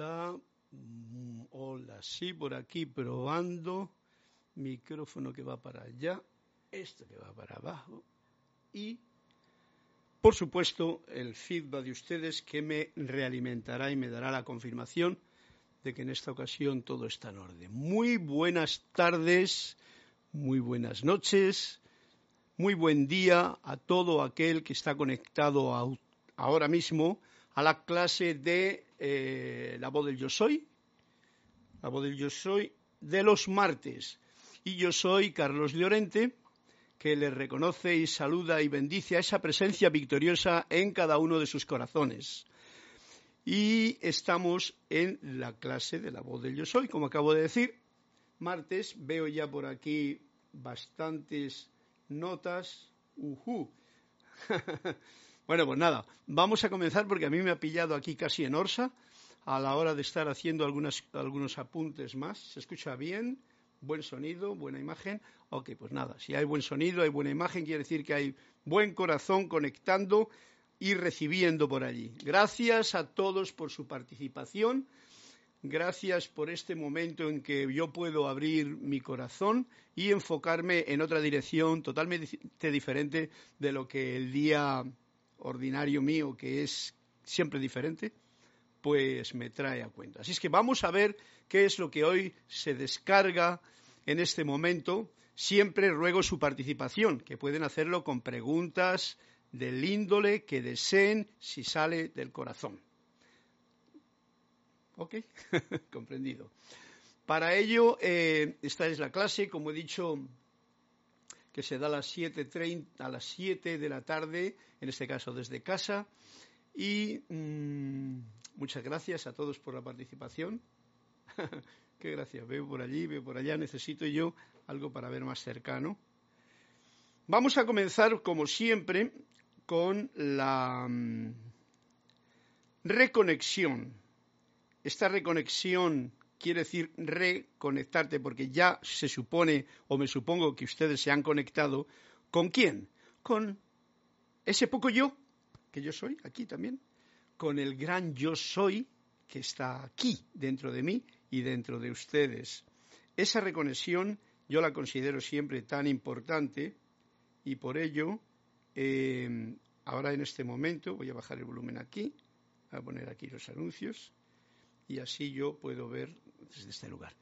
Hola, mm, hola, sí, por aquí probando, micrófono que va para allá, esto que va para abajo. Y, por supuesto, el feedback de ustedes que me realimentará y me dará la confirmación de que en esta ocasión todo está en orden. Muy buenas tardes, muy buenas noches, muy buen día a todo aquel que está conectado ahora mismo a la clase de eh, la voz del yo soy, la voz del yo soy de los martes. Y yo soy Carlos Llorente, que le reconoce y saluda y bendice a esa presencia victoriosa en cada uno de sus corazones. Y estamos en la clase de la voz del yo soy, como acabo de decir. Martes, veo ya por aquí bastantes notas. bueno, pues nada, vamos a comenzar porque a mí me ha pillado aquí casi en Orsa a la hora de estar haciendo algunos apuntes más. ¿Se escucha bien? Buen sonido, buena imagen. Ok, pues nada, si hay buen sonido, hay buena imagen, quiere decir que hay buen corazón conectando y recibiendo por allí. Gracias a todos por su participación. Gracias por este momento en que yo puedo abrir mi corazón y enfocarme en otra dirección totalmente diferente de lo que el día ordinario mío, que es siempre diferente, pues me trae a cuenta. Así es que vamos a ver qué es lo que hoy se descarga en este momento. Siempre ruego su participación, que pueden hacerlo con preguntas del índole que deseen si sale del corazón. ¿Ok? Comprendido. Para ello, eh, esta es la clase, como he dicho, que se da a las 7.30, a las 7 de la tarde, en este caso desde casa. Y mm, muchas gracias a todos por la participación. Qué gracias. Veo por allí, veo por allá. Necesito yo algo para ver más cercano. Vamos a comenzar, como siempre, con la mm, reconexión esta reconexión quiere decir reconectarte porque ya se supone o me supongo que ustedes se han conectado. ¿Con quién? Con ese poco yo, que yo soy aquí también, con el gran yo soy que está aquí dentro de mí y dentro de ustedes. Esa reconexión yo la considero siempre tan importante y por ello eh, ahora en este momento voy a bajar el volumen aquí, voy a poner aquí los anuncios y así yo puedo ver desde este lugar.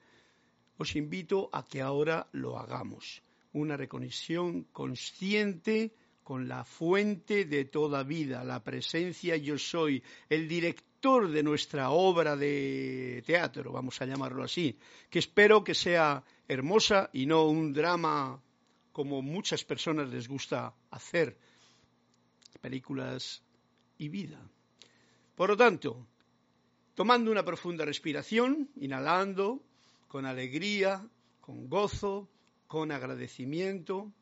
Os invito a que ahora lo hagamos. Una reconexión consciente con la fuente de toda vida, la presencia yo soy, el director de nuestra obra de teatro, vamos a llamarlo así, que espero que sea hermosa y no un drama como muchas personas les gusta hacer, películas y vida. Por lo tanto, tomando una profunda respiración, inhalando con alegría, con gozo, con agradecimiento.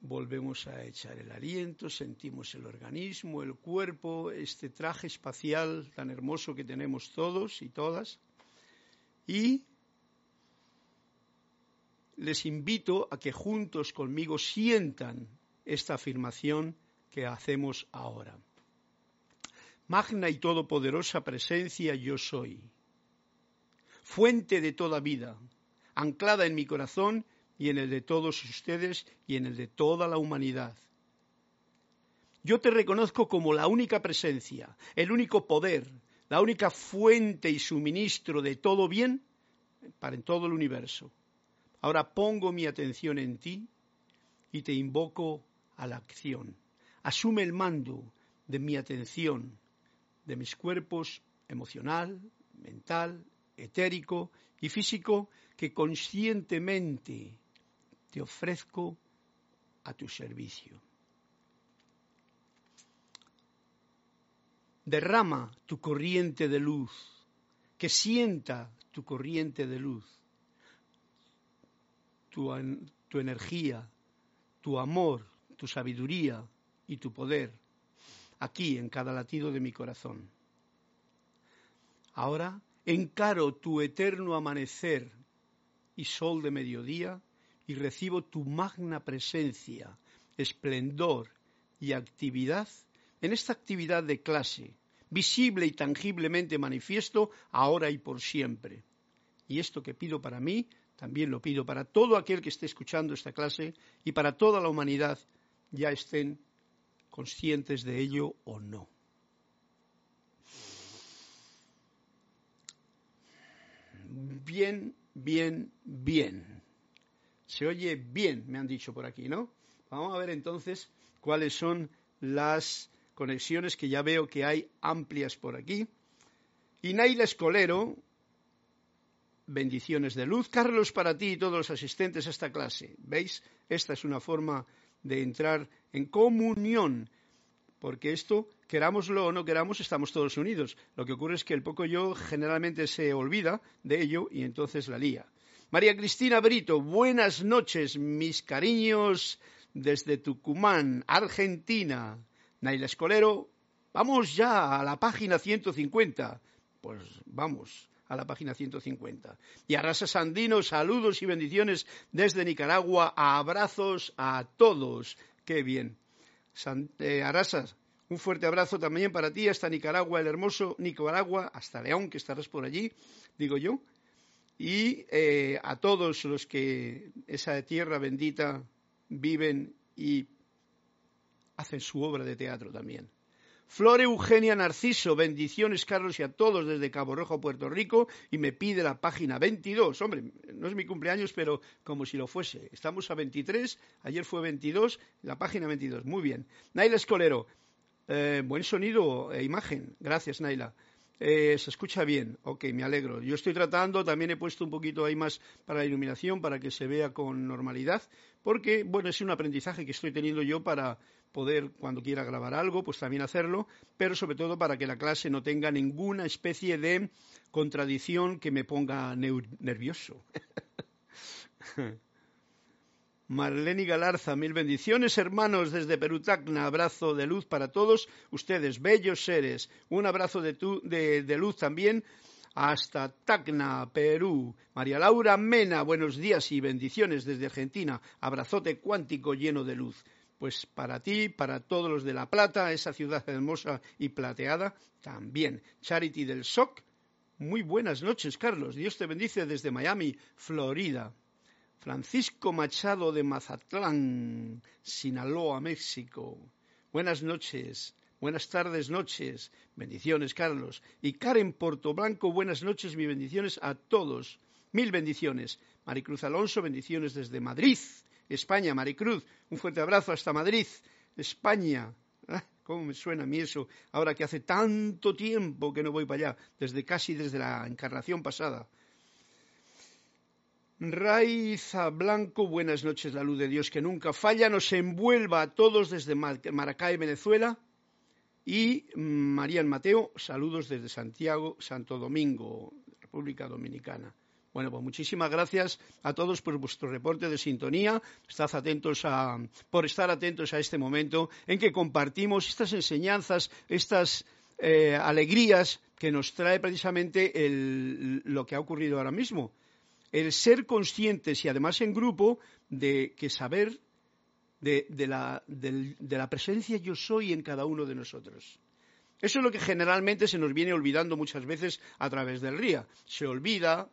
Volvemos a echar el aliento, sentimos el organismo, el cuerpo, este traje espacial tan hermoso que tenemos todos y todas. Y les invito a que juntos conmigo sientan esta afirmación que hacemos ahora magna y todopoderosa presencia yo soy, fuente de toda vida, anclada en mi corazón y en el de todos ustedes y en el de toda la humanidad. Yo te reconozco como la única presencia, el único poder, la única fuente y suministro de todo bien para en todo el universo. Ahora pongo mi atención en ti y te invoco a la acción. Asume el mando de mi atención de mis cuerpos emocional, mental, etérico y físico que conscientemente te ofrezco a tu servicio. Derrama tu corriente de luz, que sienta tu corriente de luz, tu, tu energía, tu amor, tu sabiduría y tu poder aquí en cada latido de mi corazón. Ahora encaro tu eterno amanecer y sol de mediodía y recibo tu magna presencia, esplendor y actividad en esta actividad de clase, visible y tangiblemente manifiesto, ahora y por siempre. Y esto que pido para mí, también lo pido para todo aquel que esté escuchando esta clase y para toda la humanidad, ya estén conscientes de ello o no. Bien, bien, bien. Se oye bien, me han dicho por aquí, ¿no? Vamos a ver entonces cuáles son las conexiones que ya veo que hay amplias por aquí. Y Escolero, bendiciones de luz. Carlos, para ti y todos los asistentes a esta clase. ¿Veis? Esta es una forma de entrar en comunión, porque esto, querámoslo o no queramos, estamos todos unidos. Lo que ocurre es que el poco yo generalmente se olvida de ello y entonces la lía. María Cristina Brito, buenas noches, mis cariños desde Tucumán, Argentina. Naila Escolero, vamos ya a la página 150. Pues vamos a la página 150. Y Arrasa Sandino, saludos y bendiciones desde Nicaragua. Abrazos a todos. Qué bien. Eh, Arrasa, un fuerte abrazo también para ti hasta Nicaragua, el hermoso Nicaragua, hasta León, que estarás por allí, digo yo. Y eh, a todos los que esa tierra bendita viven y hacen su obra de teatro también. Flor Eugenia Narciso, bendiciones Carlos y a todos desde Cabo Rojo, Puerto Rico, y me pide la página 22. Hombre, no es mi cumpleaños, pero como si lo fuese. Estamos a 23, ayer fue 22, la página 22. Muy bien. Naila Escolero, eh, buen sonido e imagen. Gracias, Naila. Eh, se escucha bien, ok, me alegro. Yo estoy tratando, también he puesto un poquito ahí más para la iluminación, para que se vea con normalidad, porque, bueno, es un aprendizaje que estoy teniendo yo para poder, cuando quiera grabar algo, pues también hacerlo, pero sobre todo para que la clase no tenga ninguna especie de contradicción que me ponga nervioso. Marlene Galarza, mil bendiciones, hermanos, desde Perú Tacna. Abrazo de luz para todos ustedes, bellos seres. Un abrazo de, de, luz también hasta Tacna, Perú. María Laura Mena, buenos días y bendiciones desde Argentina. Abrazote cuántico lleno de luz. Pues para ti, para todos los de La Plata, esa ciudad hermosa y plateada, también. Charity del SOC, muy buenas noches, Carlos. Dios te bendice desde Miami, Florida. Francisco Machado de Mazatlán, Sinaloa, México. Buenas noches, buenas tardes, noches. Bendiciones, Carlos. Y Karen Portoblanco, buenas noches, mis bendiciones a todos. Mil bendiciones. Maricruz Alonso, bendiciones desde Madrid, España. Maricruz, un fuerte abrazo hasta Madrid, España. Ah, ¿Cómo me suena a mí eso? Ahora que hace tanto tiempo que no voy para allá, desde casi desde la encarnación pasada. Raiza Blanco, buenas noches, la luz de Dios que nunca falla, nos envuelva a todos desde Maracay, Venezuela. Y Marían Mateo, saludos desde Santiago, Santo Domingo, República Dominicana. Bueno, pues muchísimas gracias a todos por vuestro reporte de sintonía. Estad atentos a, por estar atentos a este momento en que compartimos estas enseñanzas, estas eh, alegrías que nos trae precisamente lo que ha ocurrido ahora mismo el ser conscientes y además en grupo de que saber de, la, presencia yo soy en cada uno de nosotros. Eso es lo que generalmente se nos viene olvidando muchas veces a través del RIA. Se olvida,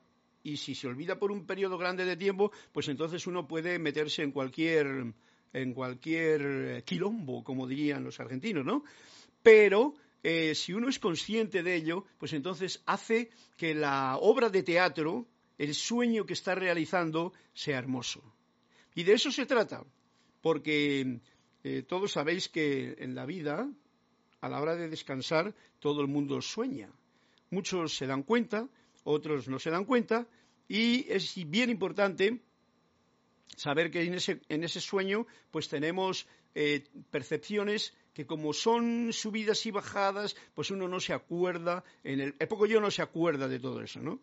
y si se olvida por un periodo grande de tiempo, pues entonces uno puede meterse en cualquier, en cualquier quilombo, como dirían los argentinos, ¿no? Pero eh, si uno es consciente de ello, pues entonces hace que la obra de teatro el sueño que está realizando sea hermoso. Y de eso se trata, porque eh, todos sabéis que en la vida, a la hora de descansar, todo el mundo sueña. Muchos se dan cuenta, otros no se dan cuenta, y es bien importante saber que en ese, sueño pues tenemos eh, percepciones que como son subidas y bajadas, pues uno no se acuerda, en el, el poco yo no se acuerda de todo eso, ¿no?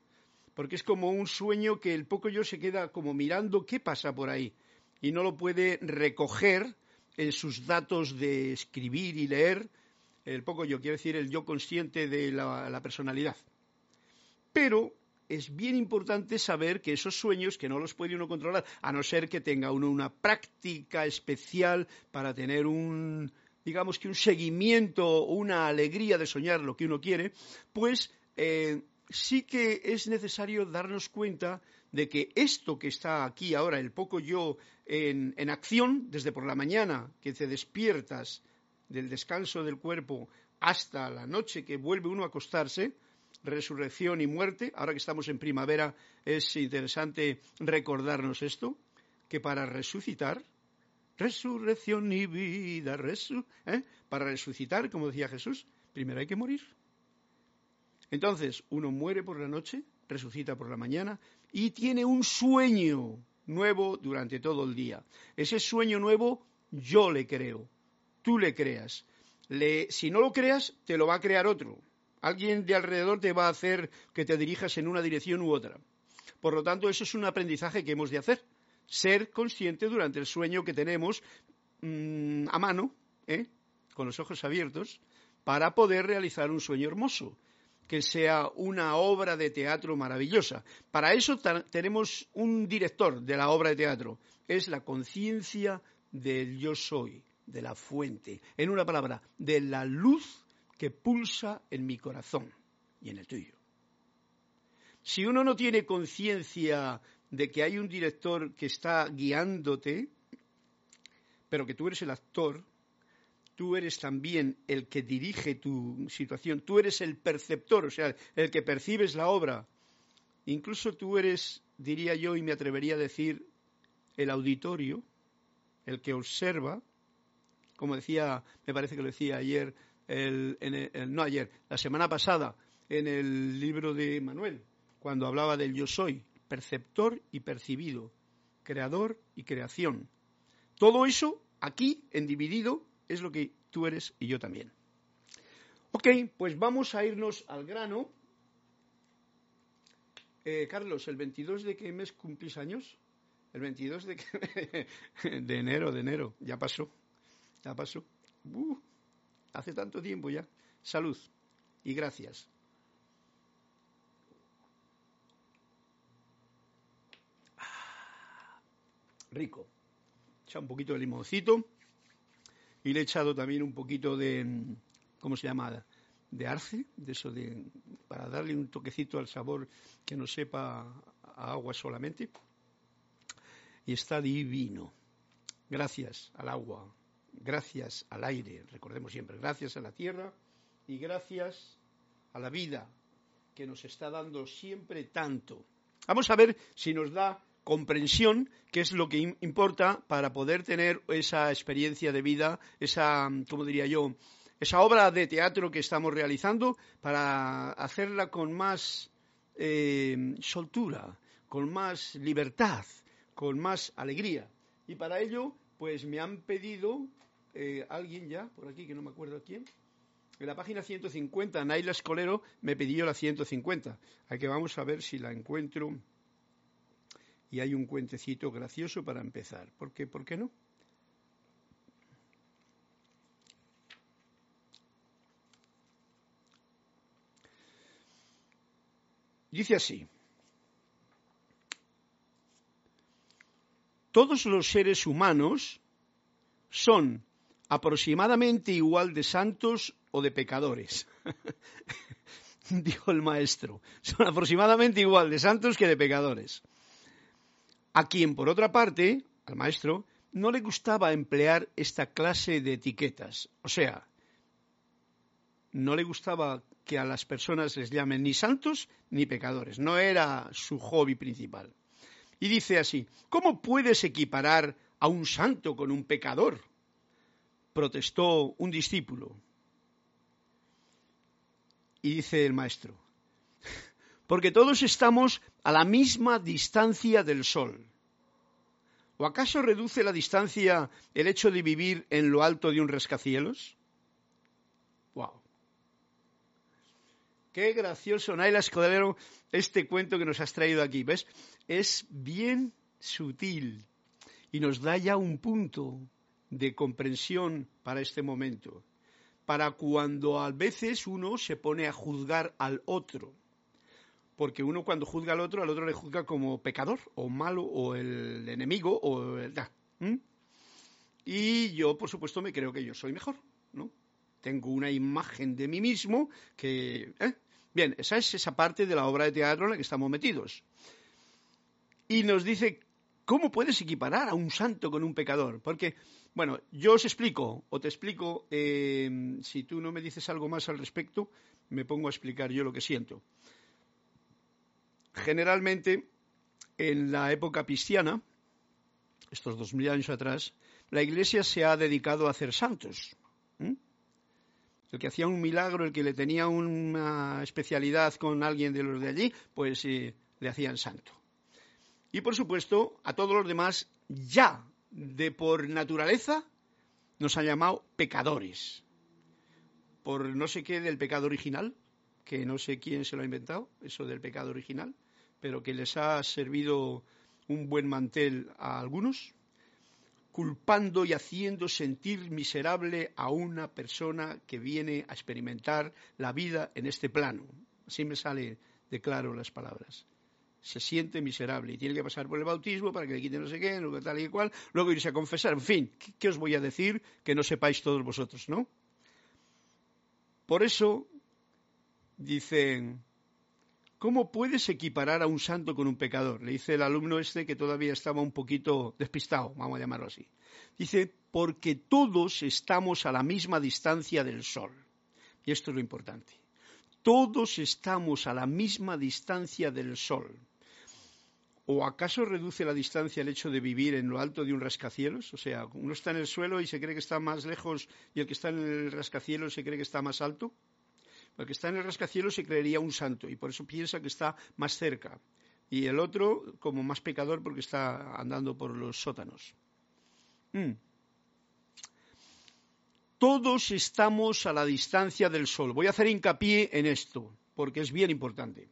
porque es como un sueño que el poco yo se queda como mirando qué pasa por ahí y no lo puede recoger en sus datos de escribir y leer, el poco yo, quiere decir el yo consciente de la, personalidad. Pero es bien importante saber que esos sueños, que no los puede uno controlar, a no ser que tenga uno una práctica especial para tener un, digamos que un seguimiento o una alegría de soñar lo que uno quiere, pues eh, sí que es necesario darnos cuenta de que esto que está aquí ahora, el poco yo en, en acción, desde por la mañana que te despiertas del descanso del cuerpo hasta la noche que vuelve uno a acostarse, resurrección y muerte, ahora que estamos en primavera es interesante recordarnos esto, que para resucitar, resurrección y vida, ¿eh? para resucitar, como decía Jesús, primero hay que morir. Entonces, uno muere por la noche, resucita por la mañana y tiene un sueño nuevo durante todo el día. Ese sueño nuevo yo le creo, tú le creas. si no lo creas, te lo va a crear otro. Alguien de alrededor te va a hacer que te dirijas en una dirección u otra. Por lo tanto, eso es un aprendizaje que hemos de hacer. Ser consciente durante el sueño que tenemos mm, a mano, ¿eh? con los ojos abiertos, para poder realizar un sueño hermoso, que sea una obra de teatro maravillosa. Para eso tenemos un director de la obra de teatro. Es la conciencia del yo soy, de la fuente. En una palabra, de la luz que pulsa en mi corazón y en el tuyo. Si uno no tiene conciencia de que hay un director que está guiándote, pero que tú eres el actor, tú eres también el que dirige tu situación, tú eres el perceptor, o sea, el que percibes la obra. Incluso tú eres, diría yo, y me atrevería a decir, el auditorio, el que observa, como decía, me parece que lo decía ayer no ayer, la semana pasada, en el libro de Manuel, cuando hablaba del yo soy, perceptor y percibido, creador y creación. Todo eso aquí, en dividido, es lo que tú eres y yo también. Ok, pues vamos a irnos al grano. Eh, Carlos, ¿el 22 de qué mes cumplís años? El 22 de, de enero, de enero, ya pasó, ya pasó. Uh. Hace tanto tiempo ya. Salud y gracias. Ah, rico. Echa un poquito de limoncito y le he echado también un poquito de, ¿cómo se llama? De arce, de eso de, para darle un toquecito al sabor que no sepa a agua solamente. Y está divino. Gracias al agua, gracias al aire, recordemos siempre, gracias a la tierra y gracias a la vida que nos está dando siempre tanto. Vamos a ver si nos da comprensión, que es lo que importa para poder tener esa experiencia de vida, esa, como diría yo, esa obra de teatro que estamos realizando, para hacerla con más eh, soltura, con más libertad, con más alegría. Y para ello, pues me han pedido eh, alguien ya, por aquí, que no me acuerdo quién, en la página 150, Naila Escolero me pidió la 150. Aquí que vamos a ver si la encuentro. Y hay un cuentecito gracioso para empezar. ¿Por qué? ¿Por qué no? Dice así. Todos los seres humanos son aproximadamente igual de santos o de pecadores. Dijo el maestro, son aproximadamente igual de santos que de pecadores. A quien, por otra parte, al maestro, no le gustaba emplear esta clase de etiquetas. O sea, no le gustaba que a las personas les llamen ni santos ni pecadores. No era su hobby principal. Y dice así, ¿cómo puedes equiparar a un santo con un pecador? protestó un discípulo. Y dice el maestro, porque todos estamos a la misma distancia del sol. ¿O acaso reduce la distancia el hecho de vivir en lo alto de un rascacielos? ¡Wow! Qué gracioso, Naila Escudero, este cuento que nos has traído aquí. ¿Ves? Es bien sutil y nos da ya un punto de comprensión para este momento, para cuando a veces uno se pone a juzgar al otro, porque uno cuando juzga al otro, al otro le juzga como pecador o malo o el enemigo o el... Y yo, por supuesto, me creo que yo soy mejor. ¿no? Tengo una imagen de mí mismo que... ¿eh? Bien, esa es esa parte de la obra de teatro en la que estamos metidos. Y nos dice, ¿cómo puedes equiparar a un santo con un pecador? Porque, bueno, yo os explico, o te explico, eh, si tú no me dices algo más al respecto, me pongo a explicar yo lo que siento. Generalmente, en la época cristiana, estos dos mil años atrás, la Iglesia se ha dedicado a hacer santos. El que hacía un milagro, el que le tenía una especialidad con alguien de los de allí, pues eh, le hacían santo. Y por supuesto, a todos los demás, ya de por naturaleza, nos han llamado pecadores. Por no sé qué del pecado original, que no sé quién se lo ha inventado, eso del pecado original, pero que les ha servido un buen mantel a algunos, culpando y haciendo sentir miserable a una persona que viene a experimentar la vida en este plano. Así me sale de claro las palabras. Se siente miserable y tiene que pasar por el bautismo para que le quiten no sé qué, tal y cual, luego irse a confesar. En fin, ¿qué, os voy a decir que no sepáis todos vosotros, no? Por eso dicen, ¿Cómo puedes equiparar a un santo con un pecador? Le dice el alumno este que todavía estaba un poquito despistado, vamos a llamarlo así. Dice, porque todos estamos a la misma distancia del sol. Y esto es lo importante. Todos estamos a la misma distancia del sol. ¿O acaso reduce la distancia el hecho de vivir en lo alto de un rascacielos? O sea, uno está en el suelo y se cree que está más lejos y el que está en el rascacielos se cree que está más alto. El que está en el rascacielos se creería un santo y por eso piensa que está más cerca. Y el otro como más pecador porque está andando por los sótanos. Mm. Todos estamos a la distancia del sol. Voy a hacer hincapié en esto porque es bien importante.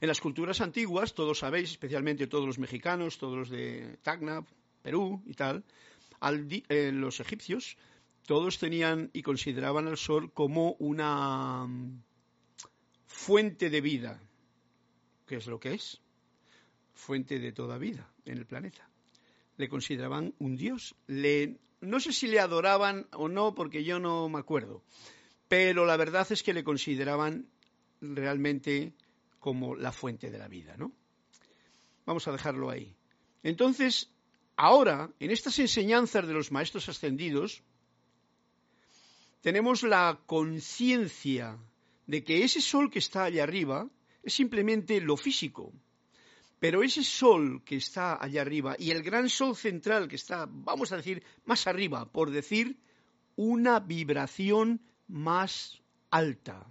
En las culturas antiguas, todos sabéis, especialmente todos los mexicanos, todos los de Tacna, Perú y tal, eh, los egipcios todos tenían y consideraban al sol como una mm, fuente de vida. ¿Qué es lo que es? Fuente de toda vida en el planeta. Le consideraban un dios. Le, no sé si le adoraban o no, porque yo no me acuerdo. Pero la verdad es que le consideraban realmente como la fuente de la vida, ¿no? Vamos a dejarlo ahí. Entonces, ahora, en estas enseñanzas de los maestros ascendidos, tenemos la conciencia de que ese sol que está allá arriba es simplemente lo físico. Pero ese sol que está allá arriba y el gran sol central que está, vamos a decir, más arriba, por decir, una vibración más alta,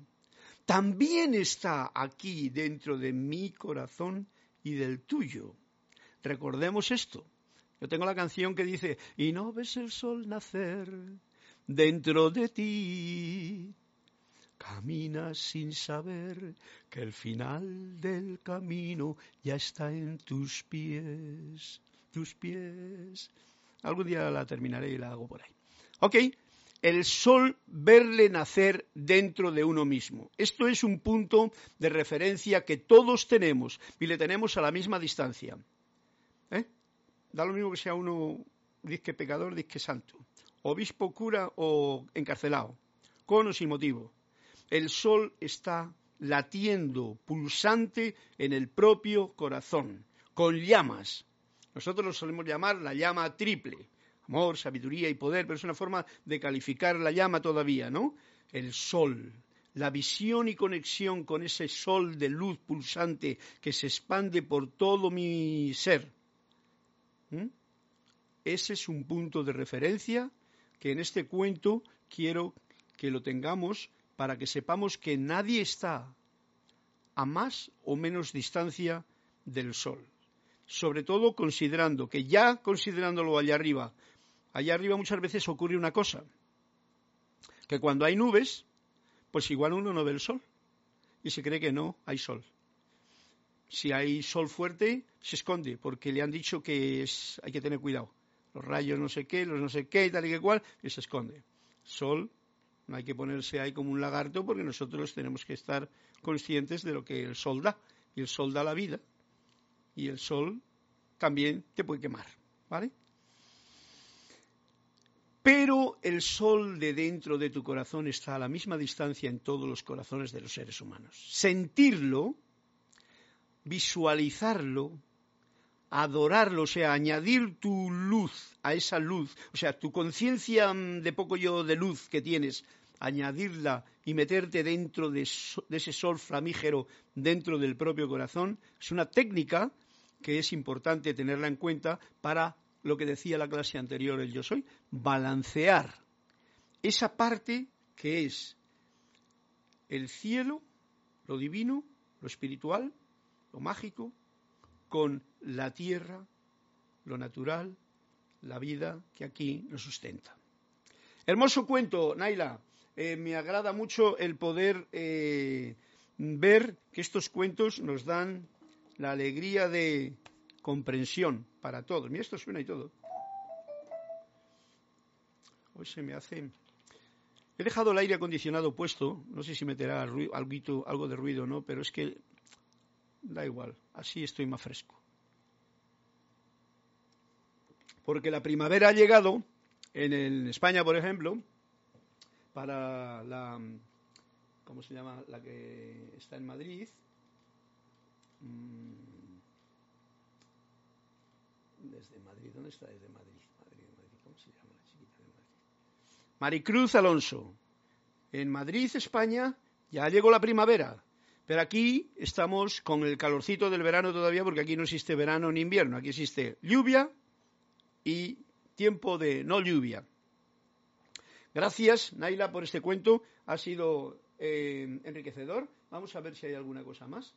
también está aquí dentro de mi corazón y del tuyo. Recordemos esto. Yo tengo la canción que dice, y no ves el sol nacer dentro de ti. Caminas sin saber que el final del camino ya está en tus pies, tus pies. Algún día la terminaré y la hago por ahí. Ok, el sol verle nacer dentro de uno mismo. Esto es un punto de referencia que todos tenemos y le tenemos a la misma distancia. ¿Eh? Da lo mismo que sea uno disque pecador, disque santo obispo, cura o encarcelado, con o sin motivo. El sol está latiendo, pulsante en el propio corazón, con llamas. Nosotros lo solemos llamar la llama triple. Amor, sabiduría y poder, pero es una forma de calificar la llama todavía, ¿no? El sol, la visión y conexión con ese sol de luz pulsante que se expande por todo mi ser. Ese es un punto de referencia que en este cuento quiero que lo tengamos para que sepamos que nadie está a más o menos distancia del Sol. Sobre todo considerando que ya considerándolo allá arriba, allá arriba muchas veces ocurre una cosa, que cuando hay nubes, pues igual uno no ve el sol y se cree que no hay sol. Si hay sol fuerte, se esconde porque le han dicho que es, hay que tener cuidado los rayos no sé qué, los no sé qué y tal y que cual, y se esconde. Sol, no hay que ponerse ahí como un lagarto porque nosotros tenemos que estar conscientes de lo que el sol da. Y el sol da la vida. Y el sol también te puede quemar. ¿Vale? pero el sol de dentro de tu corazón está a la misma distancia en todos los corazones de los seres humanos. Sentirlo, visualizarlo, adorarlo, o sea, añadir tu luz a esa luz, o sea, tu conciencia mm, de poco yo de luz que tienes, añadirla y meterte dentro de, de, ese sol flamígero dentro del propio corazón, es una técnica que es importante tenerla en cuenta para lo que decía la clase anterior el yo soy, balancear esa parte que es el cielo, lo divino, lo espiritual, lo mágico, con la tierra, lo natural, la vida que aquí nos sustenta. Hermoso cuento, Naila. Eh, me agrada mucho el poder eh, ver que estos cuentos nos dan la alegría de comprensión para todos. Mira, esto suena y todo. Hoy se me hace. He dejado el aire acondicionado puesto, no sé si meterá algo, algo de ruido o no, pero es que da igual, así estoy más fresco. Porque la primavera ha llegado, en, España, por ejemplo, para la, ¿cómo se llama? La que está en Madrid. Mm, desde Madrid, ¿dónde está desde Madrid? Madrid, Madrid ¿Cómo se llama la chiquita de Madrid? Maricruz Alonso. En Madrid, España, ya llegó la primavera. Pero aquí estamos con el calorcito del verano todavía, porque aquí no existe verano ni invierno, aquí existe lluvia y tiempo de no lluvia. Gracias, Naila, por este cuento. Ha sido eh, enriquecedor. Vamos a ver si hay alguna cosa más.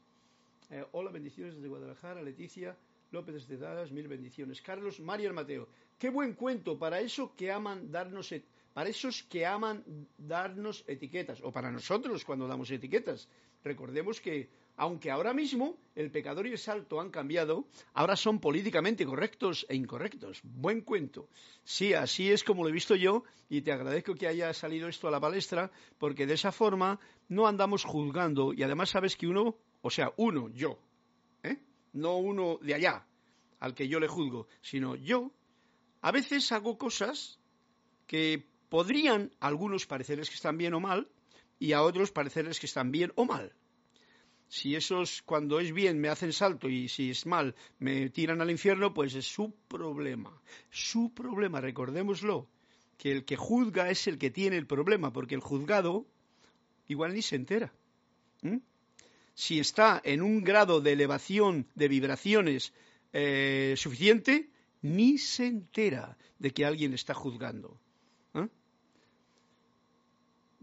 Eh, hola, bendiciones desde Guadalajara. Leticia López desde Dallas, mil bendiciones. Carlos María Mateo. Qué buen cuento para eso que aman darnos para esos que aman darnos etiquetas, o para nosotros cuando damos etiquetas. Recordemos que, aunque ahora mismo el pecador y el salto han cambiado, ahora son políticamente correctos e incorrectos. Buen cuento. Sí, así es como lo he visto yo, y te agradezco que haya salido esto a la palestra, porque de esa forma no andamos juzgando, y además sabes que uno, o sea, uno, yo, ¿eh? no uno de allá, al que yo le juzgo, sino yo, a veces hago cosas que podrían a algunos parecerles que están bien o mal, y a otros parecerles que están bien o mal. Si esos cuando es bien me hacen salto y si es mal me tiran al infierno, pues es su problema. Su problema, recordémoslo, que el que juzga es el que tiene el problema, porque el juzgado igual ni se entera. Si está en un grado de elevación de vibraciones eh, suficiente, ni se entera de que alguien está juzgando.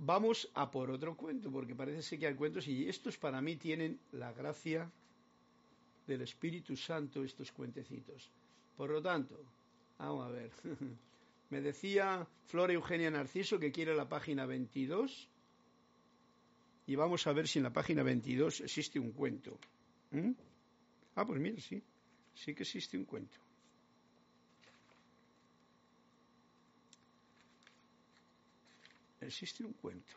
Vamos a por otro cuento, porque parece ser que hay cuentos y estos para mí tienen la gracia del Espíritu Santo, estos cuentecitos. Por lo tanto, vamos a ver. Me decía Flora Eugenia Narciso que quiere la página 22 y vamos a ver si en la página 22 existe un cuento. ¿Mm? Ah, pues mira, sí, sí que existe un cuento. Existe un cuento.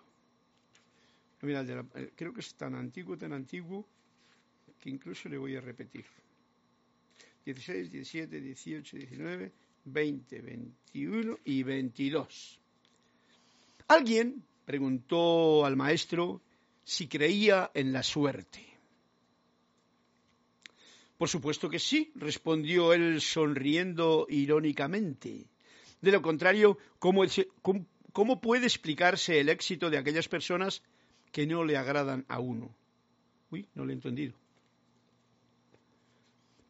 Mira, eh, creo que es tan antiguo, tan antiguo, que incluso le voy a repetir. 16, 17, 18, 19, 20, 21 y 22. Alguien preguntó al maestro si creía en la suerte. Por supuesto que sí, respondió él sonriendo irónicamente. De lo contrario, ¿cómo, cómo ¿Cómo puede explicarse el éxito de aquellas personas que no le agradan a uno? Uy, no lo he entendido.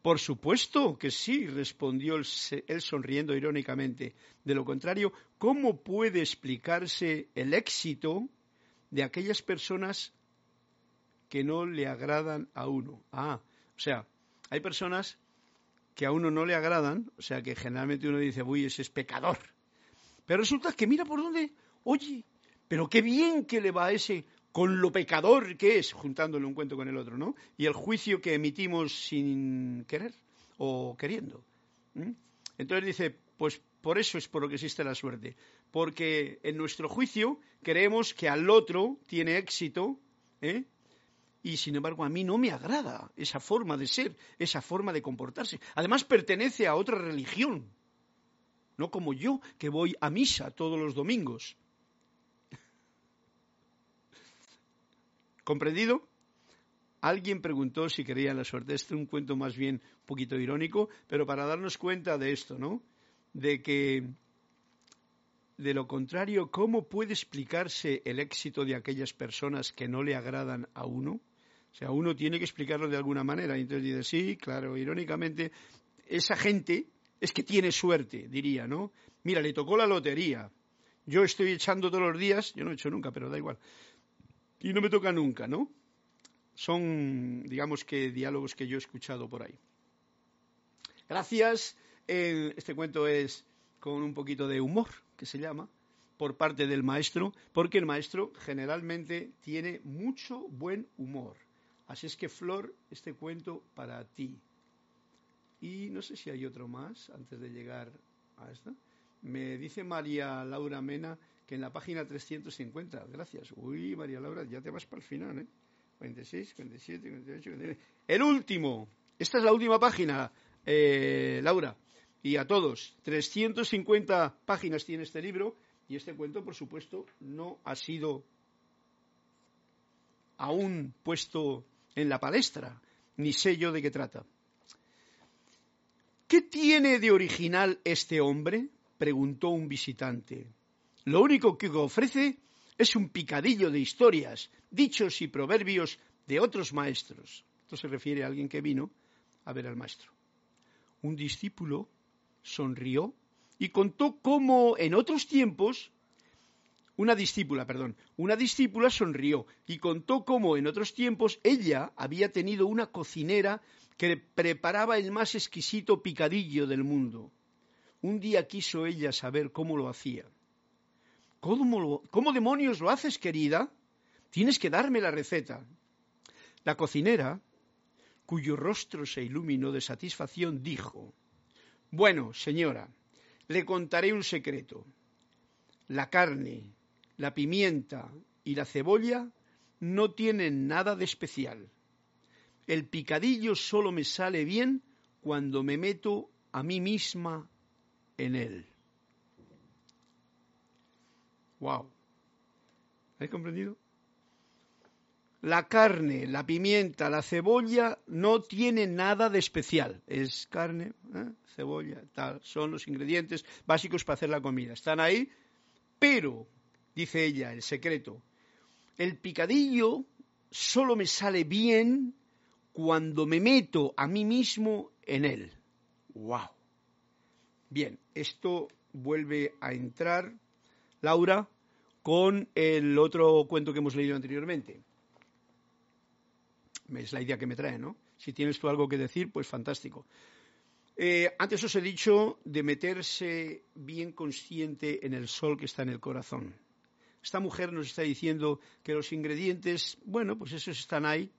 Por supuesto que sí, respondió él sonriendo irónicamente. De lo contrario, ¿cómo puede explicarse el éxito de aquellas personas que no le agradan a uno? Ah, o sea, hay personas que a uno no le agradan, o sea, que generalmente uno dice, uy, ese es pecador. Pero resulta que mira por dónde, oye, pero qué bien que le va a ese con lo pecador que es, juntándole un cuento con el otro, ¿no? Y el juicio que emitimos sin querer o queriendo. Entonces dice, pues por eso es por lo que existe la suerte, porque en nuestro juicio creemos que al otro tiene éxito, ¿eh? y sin embargo a mí no me agrada esa forma de ser, esa forma de comportarse. Además pertenece a otra religión, no como yo, que voy a misa todos los domingos. ¿Comprendido? Alguien preguntó si quería la suerte. Este es un cuento más bien un poquito irónico, pero para darnos cuenta de esto, ¿no? De que, de lo contrario, ¿cómo puede explicarse el éxito de aquellas personas que no le agradan a uno? O sea, uno tiene que explicarlo de alguna manera. Y entonces dice, sí, claro, irónicamente, esa gente es que tiene suerte, diría, ¿no? Mira, le tocó la lotería. Yo estoy echando todos los días, yo no he hecho nunca, pero da igual. Y no me toca nunca, ¿no? son, digamos que, diálogos que yo he escuchado por ahí. Gracias. este cuento es con un poquito de humor, que se llama, por parte del maestro, porque el maestro generalmente tiene mucho buen humor. Así es que, Flor, este cuento para ti. Y no sé si hay otro más antes de llegar a esta. Me dice María Laura Mena que en la página 350. Gracias. Uy, María Laura, ya te vas para el final, ¿eh? 46, 47, 48, 49. El último. Esta es la última página, eh, Laura. Y a todos, 350 páginas tiene este libro y este cuento, por supuesto, no ha sido aún puesto en la palestra, ni sé yo de qué trata. ¿Qué tiene de original este hombre? preguntó un visitante. Lo único que ofrece es un picadillo de historias, dichos y proverbios de otros maestros. Esto se refiere a alguien que vino a ver al maestro. Un discípulo sonrió y contó cómo en otros tiempos una discípula, perdón, una discípula sonrió y contó cómo en otros tiempos ella había tenido una cocinera que preparaba el más exquisito picadillo del mundo. Un día quiso ella saber cómo lo hacía. ¿Cómo, demonios lo haces, querida? Tienes que darme la receta. La cocinera, cuyo rostro se iluminó de satisfacción, dijo, Bueno, señora, le contaré un secreto. La carne, la pimienta y la cebolla no tienen nada de especial. El picadillo solo me sale bien cuando me meto a mí misma en él. Wow. ¿Habéis comprendido? La carne, la pimienta, la cebolla no tiene nada de especial. Es carne, ¿eh? cebolla, tal. Son los ingredientes básicos para hacer la comida. Están ahí, pero, dice ella, el secreto, el picadillo solo me sale bien cuando me meto a mí mismo en él. ¡Wow! Bien, esto vuelve a entrar Laura, con el otro cuento que hemos leído anteriormente. Es la idea que me trae, ¿no? Si tienes tú algo que decir, pues fantástico. Eh, antes os he dicho de meterse bien consciente en el sol que está en el corazón. Esta mujer nos está diciendo que los ingredientes, bueno, pues esos están ahí,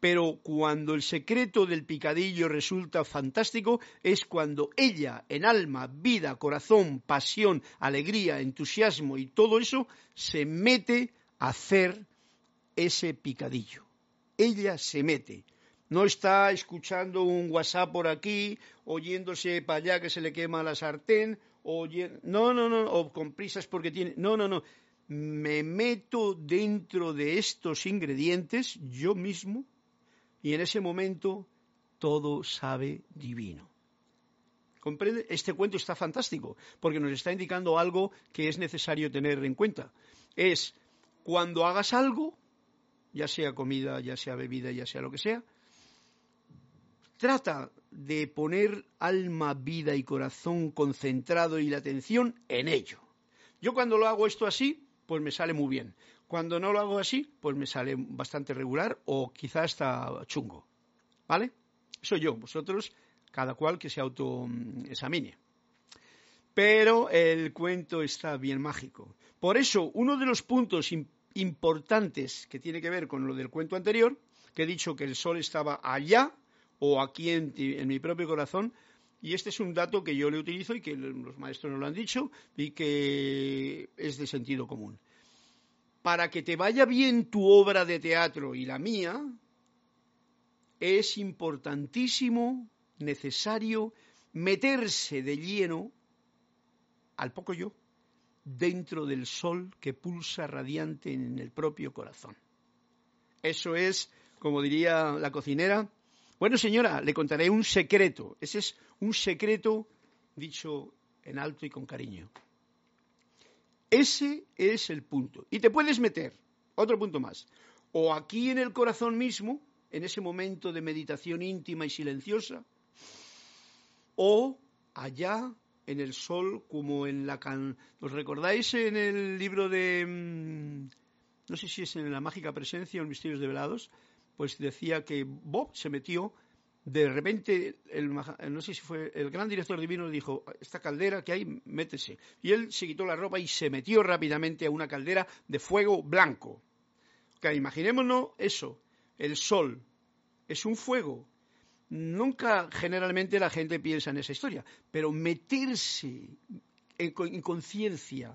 pero cuando el secreto del picadillo resulta fantástico es cuando ella, en alma, vida, corazón, pasión, alegría, entusiasmo y todo eso, se mete a hacer ese picadillo. Ella se mete. No está escuchando un WhatsApp por aquí, oyéndose para allá que se le quema la sartén, no, no, no, o con prisas porque tiene, no, no, no. Me meto dentro de estos ingredientes yo mismo y en ese momento todo sabe divino. ¿Comprende? Este cuento está fantástico porque nos está indicando algo que es necesario tener en cuenta. Es cuando hagas algo, ya sea comida, ya sea bebida, ya sea lo que sea, trata de poner alma, vida y corazón concentrado y la atención en ello. Yo cuando lo hago esto así, pues me sale muy bien. Cuando no lo hago así, pues me sale bastante regular o quizás hasta chungo. ¿Vale? Soy yo, vosotros, cada cual que se autoexamine. Pero el cuento está bien mágico. Por eso, uno de los puntos importantes que tiene que ver con lo del cuento anterior, que he dicho que el sol estaba allá o aquí en, en mi propio corazón, y este es un dato que yo le utilizo y que los maestros nos lo han dicho y que es de sentido común para que te vaya bien tu obra de teatro y la mía, es importantísimo, necesario, meterse de lleno al poco yo dentro del sol que pulsa radiante en el propio corazón. Eso es, como diría la cocinera, bueno señora, le contaré un secreto. Ese es un secreto dicho en alto y con cariño. Ese es el punto. Y te puedes meter, otro punto más, o aquí en el corazón mismo, en ese momento de meditación íntima y silenciosa, o allá en el sol, como en la can... ¿Os recordáis en el libro de... Mm, no sé si es en la mágica presencia o en Misterios Develados, pues decía que Bob se metió de repente, el, no sé si fue el gran director divino, dijo, esta caldera que hay, métese. Y él se quitó la ropa y se metió rápidamente a una caldera de fuego blanco. Okay, imaginémonos eso, el sol es un fuego. Nunca generalmente la gente piensa en esa historia, pero meterse en, conciencia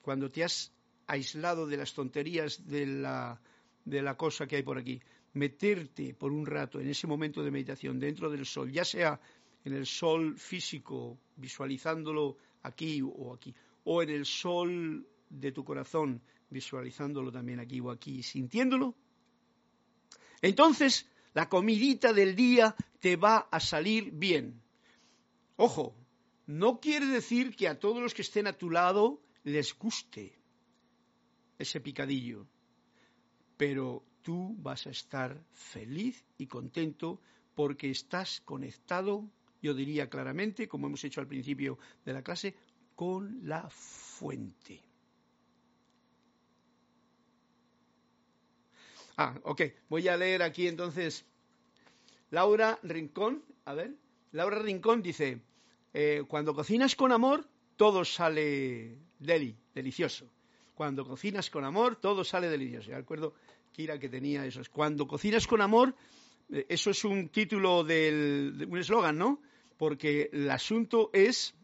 cuando te has aislado de las tonterías de la, de la cosa que hay por aquí, meterte por un rato en ese momento de meditación dentro del sol, ya sea en el sol físico, visualizándolo aquí o aquí, o en el sol de tu corazón, visualizándolo también aquí o aquí, sintiéndolo, entonces la comidita del día te va a salir bien. Ojo, no quiere decir que a todos los que estén a tu lado les guste ese picadillo, pero tú vas a estar feliz y contento porque estás conectado, yo diría claramente, como hemos hecho al principio de la clase, con la fuente. Ah, ok, voy a leer aquí entonces. Laura Rincón, a ver, Laura Rincón dice, eh, cuando cocinas con amor, todo sale deli, delicioso. Cuando cocinas con amor, todo sale delicioso. ¿De acuerdo? Kira que tenía eso. Cuando cocinas con amor, eh, eso es un título de un eslogan, ¿no? Porque el asunto es,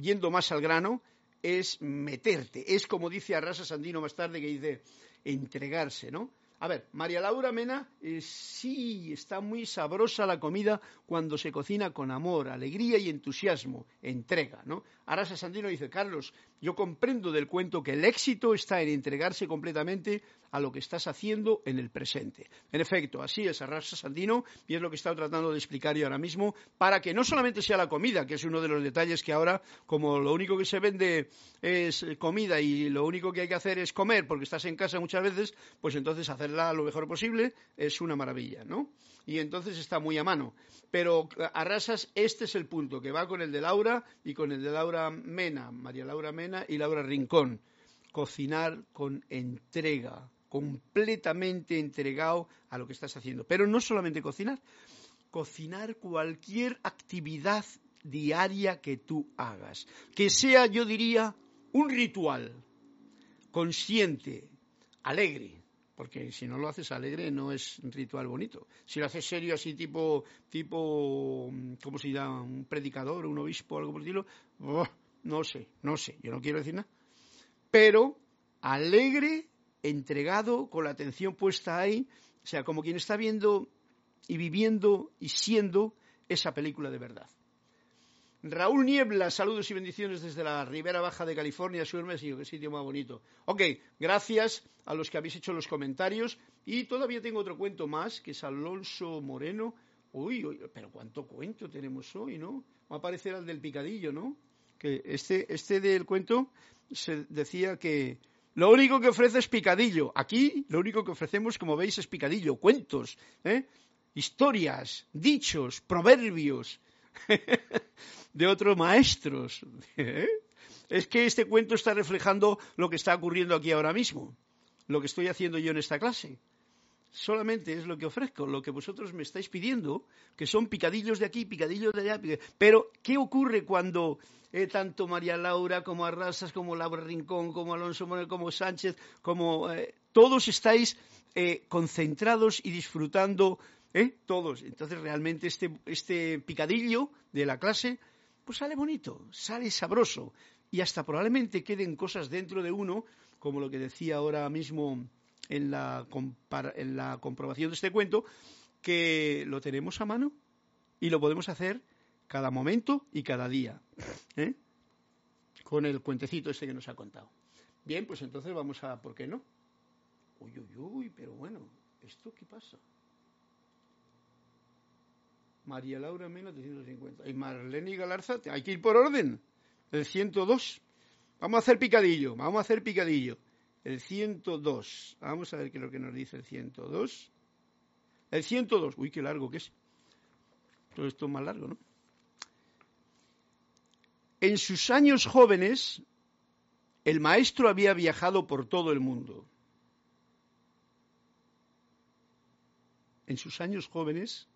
yendo más al grano, es meterte. Es como dice Arrasa Sandino más tarde, que dice entregarse, ¿no? A ver, María Laura Mena, eh, sí, está muy sabrosa la comida cuando se cocina con amor, alegría y entusiasmo, entrega, ¿no? Arasa Sandino dice, Carlos, yo comprendo del cuento que el éxito está en entregarse completamente a lo que estás haciendo en el presente. En efecto, así es Arrasa Sandino y es lo que estado tratando de explicar yo ahora mismo para que no solamente sea la comida, que es uno de los detalles que ahora, como lo único que se vende es comida y lo único que hay que hacer es comer porque estás en casa muchas veces, pues entonces lo mejor posible es una maravilla, ¿no? Y entonces está muy a mano. Pero Arrasas, este es el punto, que va con el de Laura y con el de Laura Mena, María Laura Mena y Laura Rincón. Cocinar con entrega, completamente entregado a lo que estás haciendo. Pero no solamente cocinar, cocinar cualquier actividad diaria que tú hagas. Que sea, yo diría, un ritual consciente, alegre, porque si no lo haces alegre no es ritual bonito. Si lo haces serio así tipo, tipo, ¿cómo se llama? Un predicador, un obispo, algo por el estilo, no sé, no sé, yo no quiero decir nada. Pero alegre entregado, con la atención puesta ahí, o sea, como quien está viendo y viviendo y siendo esa película de verdad. Raúl Niebla, saludos y bendiciones desde la Ribera Baja de California, Sur México, qué sitio más bonito. Ok, gracias a los que habéis hecho los comentarios. Y todavía tengo otro cuento más, que es Alonso Moreno. Uy, uy pero cuánto cuento tenemos hoy, ¿no? Va a aparecer al del picadillo, ¿no? Que este, este del cuento se decía que lo único que ofrece es picadillo. Aquí lo único que ofrecemos, como veis, es picadillo, cuentos, ¿eh? historias, dichos, proverbios de otros maestros. ¿eh? Es que este cuento está reflejando lo que está ocurriendo aquí ahora mismo, lo que estoy haciendo yo en esta clase. Solamente es lo que ofrezco, lo que vosotros me estáis pidiendo, que son picadillos de aquí, picadillos de allá. Pero, ¿qué ocurre cuando eh, tanto María Laura como Arrasas, como Laura Rincón, como Alonso Moreno, como Sánchez, como eh, todos estáis concentrados y disfrutando, todos. Entonces realmente este, este picadillo de la clase, pues sale bonito, sale sabroso y hasta probablemente queden cosas dentro de uno, como lo que decía ahora mismo en la, en la comprobación de este cuento, que lo tenemos a mano y lo podemos hacer cada momento y cada día. ¿eh? con el cuentecito este que nos ha contado. Bien, pues entonces vamos a, ¿por qué no? Uy, uy, uy, pero bueno, ¿esto qué pasa? María Laura Mena, 350. Y Marlene Galarza, hay que ir por orden. El 102. Vamos a hacer picadillo, vamos a hacer picadillo. El 102. Vamos a ver qué es lo que nos dice el 102. El 102. Uy, qué largo que es. Todo esto es más largo, ¿no? En sus años jóvenes, el maestro había viajado por todo el mundo. En sus años jóvenes,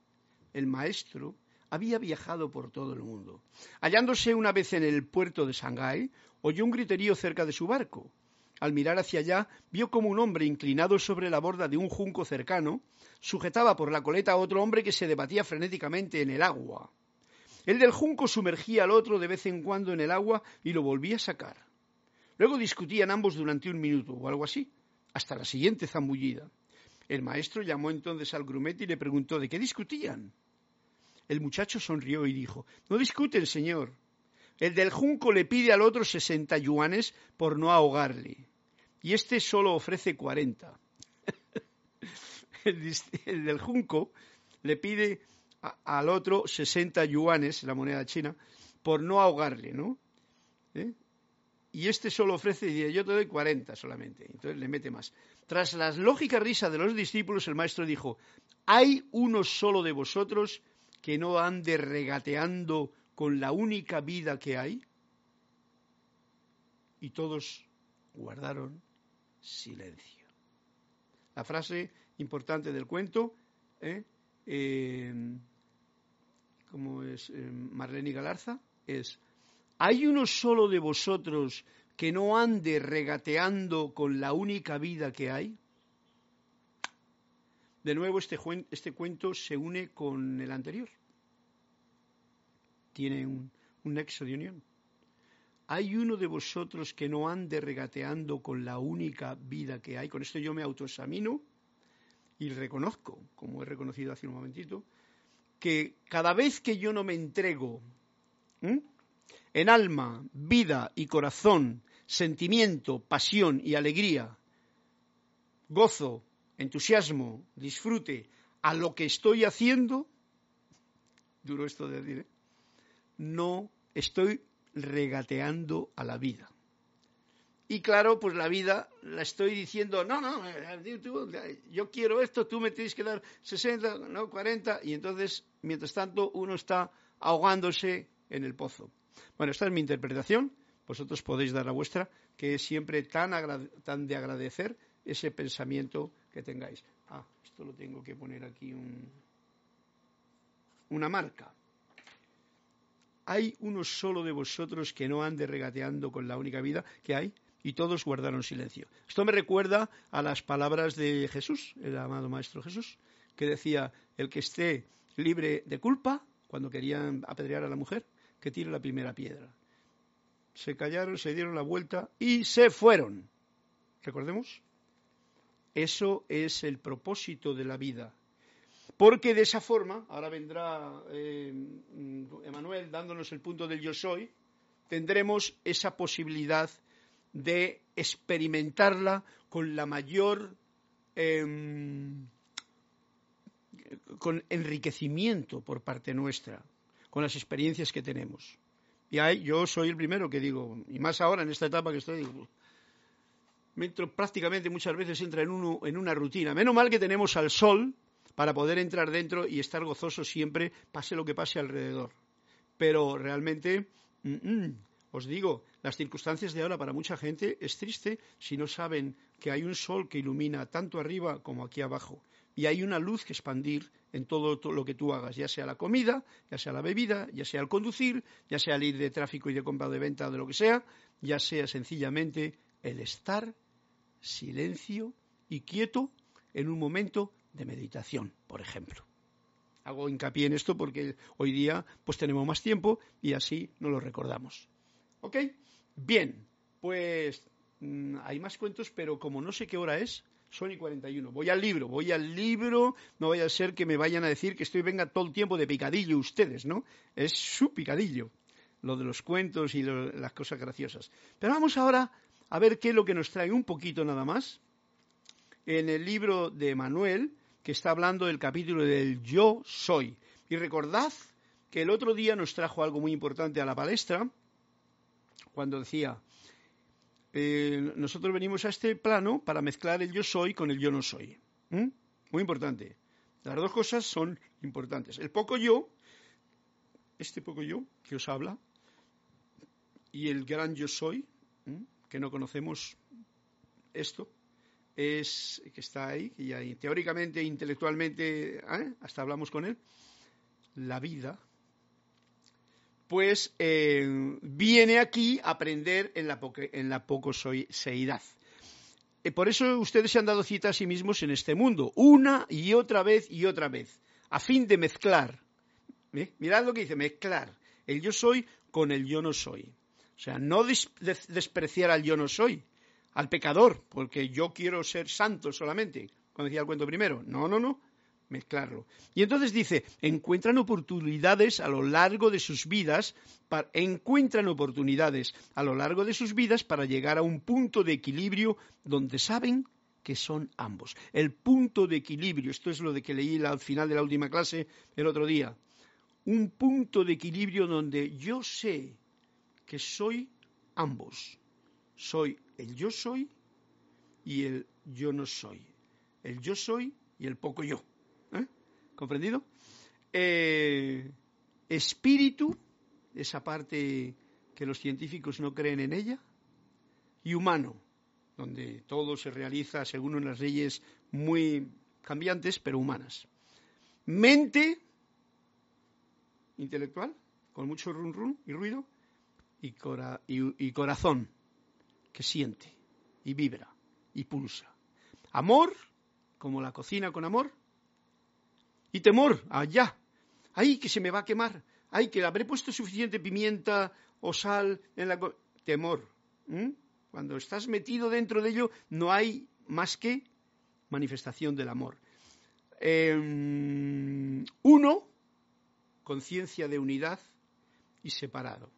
el maestro había viajado por todo el mundo. Hallándose una vez en el puerto de Shanghái, oyó un griterío cerca de su barco. Al mirar hacia allá, vio como un hombre inclinado sobre la borda de un junco cercano sujetaba por la coleta a otro hombre que se debatía frenéticamente en el agua. El del junco sumergía al otro de vez en cuando en el agua y lo volvía a sacar. Luego discutían ambos durante un minuto o algo así, hasta la siguiente zambullida. El maestro llamó entonces al grumete y le preguntó de qué discutían. El muchacho sonrió y dijo No discuten, señor. El del junco le pide al otro sesenta yuanes por no ahogarle. Y este solo ofrece cuarenta. el, del junco le pide al otro sesenta yuanes, la moneda china, por no ahogarle, ¿no? ¿Eh? Y este solo ofrece, y yo te doy cuarenta solamente. Entonces le mete más. Tras las lógicas risas de los discípulos, el maestro dijo, ¿hay uno solo de vosotros que no ande regateando con la única vida que hay? Y todos guardaron silencio. La frase importante del cuento, ¿eh? eh como es eh, Marlene Galarza, es, ¿hay uno solo de vosotros que no ande regateando con la única vida que hay? De nuevo, este, este cuento se une con el anterior. Tiene un, nexo de unión. Hay uno de vosotros que no ande regateando con la única vida que hay. Con esto yo me autoexamino y reconozco, como he reconocido hace un momentito, que cada vez que yo no me entrego en alma, vida y corazón, sentimiento, pasión y alegría, gozo, entusiasmo, disfrute a lo que estoy haciendo, duro esto de decir, ¿eh? no estoy regateando a la vida. Y claro, pues la vida la estoy diciendo, no, no, yo quiero esto, tú me tienes que dar 60, no 40, y entonces, mientras tanto, uno está ahogándose en el pozo. Bueno, esta es mi interpretación, vosotros podéis dar la vuestra, que es siempre tan, tan de agradecer ese pensamiento que tengáis. Ah, esto lo tengo que poner aquí un, una marca. Hay uno solo de vosotros que no ande regateando con la única vida que hay, y todos guardaron silencio. Esto me recuerda a las palabras de Jesús, el amado Maestro Jesús, que decía, el que esté libre de culpa, cuando querían apedrear a la mujer, que tire la primera piedra. Se callaron, se dieron la vuelta y se fueron. ¿Recordemos? Eso es el propósito de la vida. Porque de esa forma, ahora vendrá eh, Emanuel dándonos el punto del yo soy, tendremos esa posibilidad de experimentarla con la mayor em, con enriquecimiento por parte nuestra, con las experiencias que tenemos. Y ahí yo soy el primero que digo, y más ahora en esta etapa que estoy, digo, prácticamente muchas veces entra en, uno, en una rutina. Menos mal que tenemos al sol para poder entrar dentro y estar gozoso siempre, pase lo que pase alrededor. Pero realmente, os digo, las circunstancias de ahora para mucha gente es triste si no saben que hay un sol que ilumina tanto arriba como aquí abajo. Y hay una luz que expandir en todo, lo que tú hagas, ya sea la comida, ya sea la bebida, ya sea el conducir, ya sea el ir de tráfico y de compra de venta de lo que sea, ya sea sencillamente el estar silencio y quieto en un momento de meditación, por ejemplo. Hago hincapié en esto porque hoy día pues tenemos más tiempo y así no lo recordamos. ¿Ok? Bien, pues mm, hay más cuentos, pero como no sé qué hora es, son y 41. Voy al libro, voy al libro, no vaya a ser que me vayan a decir que estoy venga todo el tiempo de picadillo ustedes, ¿no? Es su picadillo. lo de los cuentos y las cosas graciosas. Pero vamos ahora a ver qué es lo que nos trae un poquito nada más en el libro de Manuel, que está hablando del capítulo del yo soy. Y recordad que el otro día nos trajo algo muy importante a la palestra, cuando decía, eh, nosotros venimos a este plano para mezclar el yo soy con el yo no soy. Muy importante. Las dos cosas son importantes. El poco yo, este poco yo que os habla, y el gran yo soy, que no conocemos esto, es que está ahí, y ahí teóricamente, intelectualmente, ¿eh? hasta hablamos con él, la vida, pues eh, viene aquí a aprender en la, en la. Eh, por eso ustedes se han dado cita a sí mismos en este mundo, una y otra vez y otra vez, a fin de mezclar. Mirad lo que dice, mezclar el yo soy con el yo no soy. O sea, no despreciar al yo no soy, al pecador, porque yo quiero ser santo solamente, cuando decía el cuento primero. No, no, no, mezclarlo. Y entonces dice, encuentran oportunidades a lo largo de sus vidas, encuentran oportunidades a lo largo de sus vidas para llegar a un punto de equilibrio donde saben que son ambos. El punto de equilibrio, esto es lo de que leí al final de la última clase el otro día, un punto de equilibrio donde yo sé que soy ambos. Soy el yo soy y el yo no soy. El yo soy y el poco yo. ¿Eh? ¿Comprendido? Eh, espíritu, esa parte que los científicos no creen en ella, y humano, donde todo se realiza según unas leyes muy cambiantes, pero humanas. Mente intelectual, con mucho run run y ruido, y, corazón que siente y vibra y pulsa. Amor, como la cocina con amor, y temor, allá, ay que se me va a quemar, ay que le habré puesto suficiente pimienta o sal en la... temor. Cuando estás metido dentro de ello, no hay más que manifestación del amor. Em, uno, conciencia de unidad y separado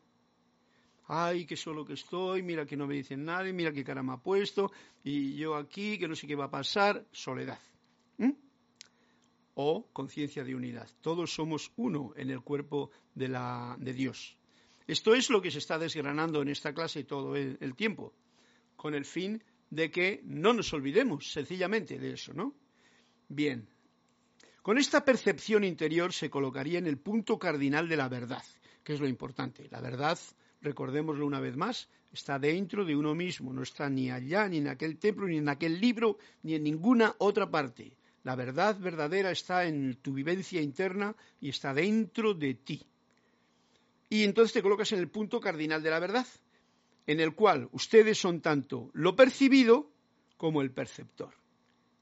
ay, que solo que estoy, mira que no me dicen nadie, mira qué cara me ha puesto, y yo aquí, que no sé qué va a pasar, soledad. O conciencia de unidad. Todos somos uno en el cuerpo de, la, de Dios. Esto es lo que se está desgranando en esta clase todo el, el tiempo, con el fin de que no nos olvidemos sencillamente de eso, ¿no? Bien. Con esta percepción interior se colocaría en el punto cardinal de la verdad, que es lo importante. La verdad recordémoslo una vez más, está dentro de uno mismo, no está ni allá, ni en aquel templo, ni en aquel libro, ni en ninguna otra parte. La verdad verdadera está en tu vivencia interna y está dentro de ti. Y entonces te colocas en el punto cardinal de la verdad, en el cual ustedes son tanto lo percibido como el perceptor.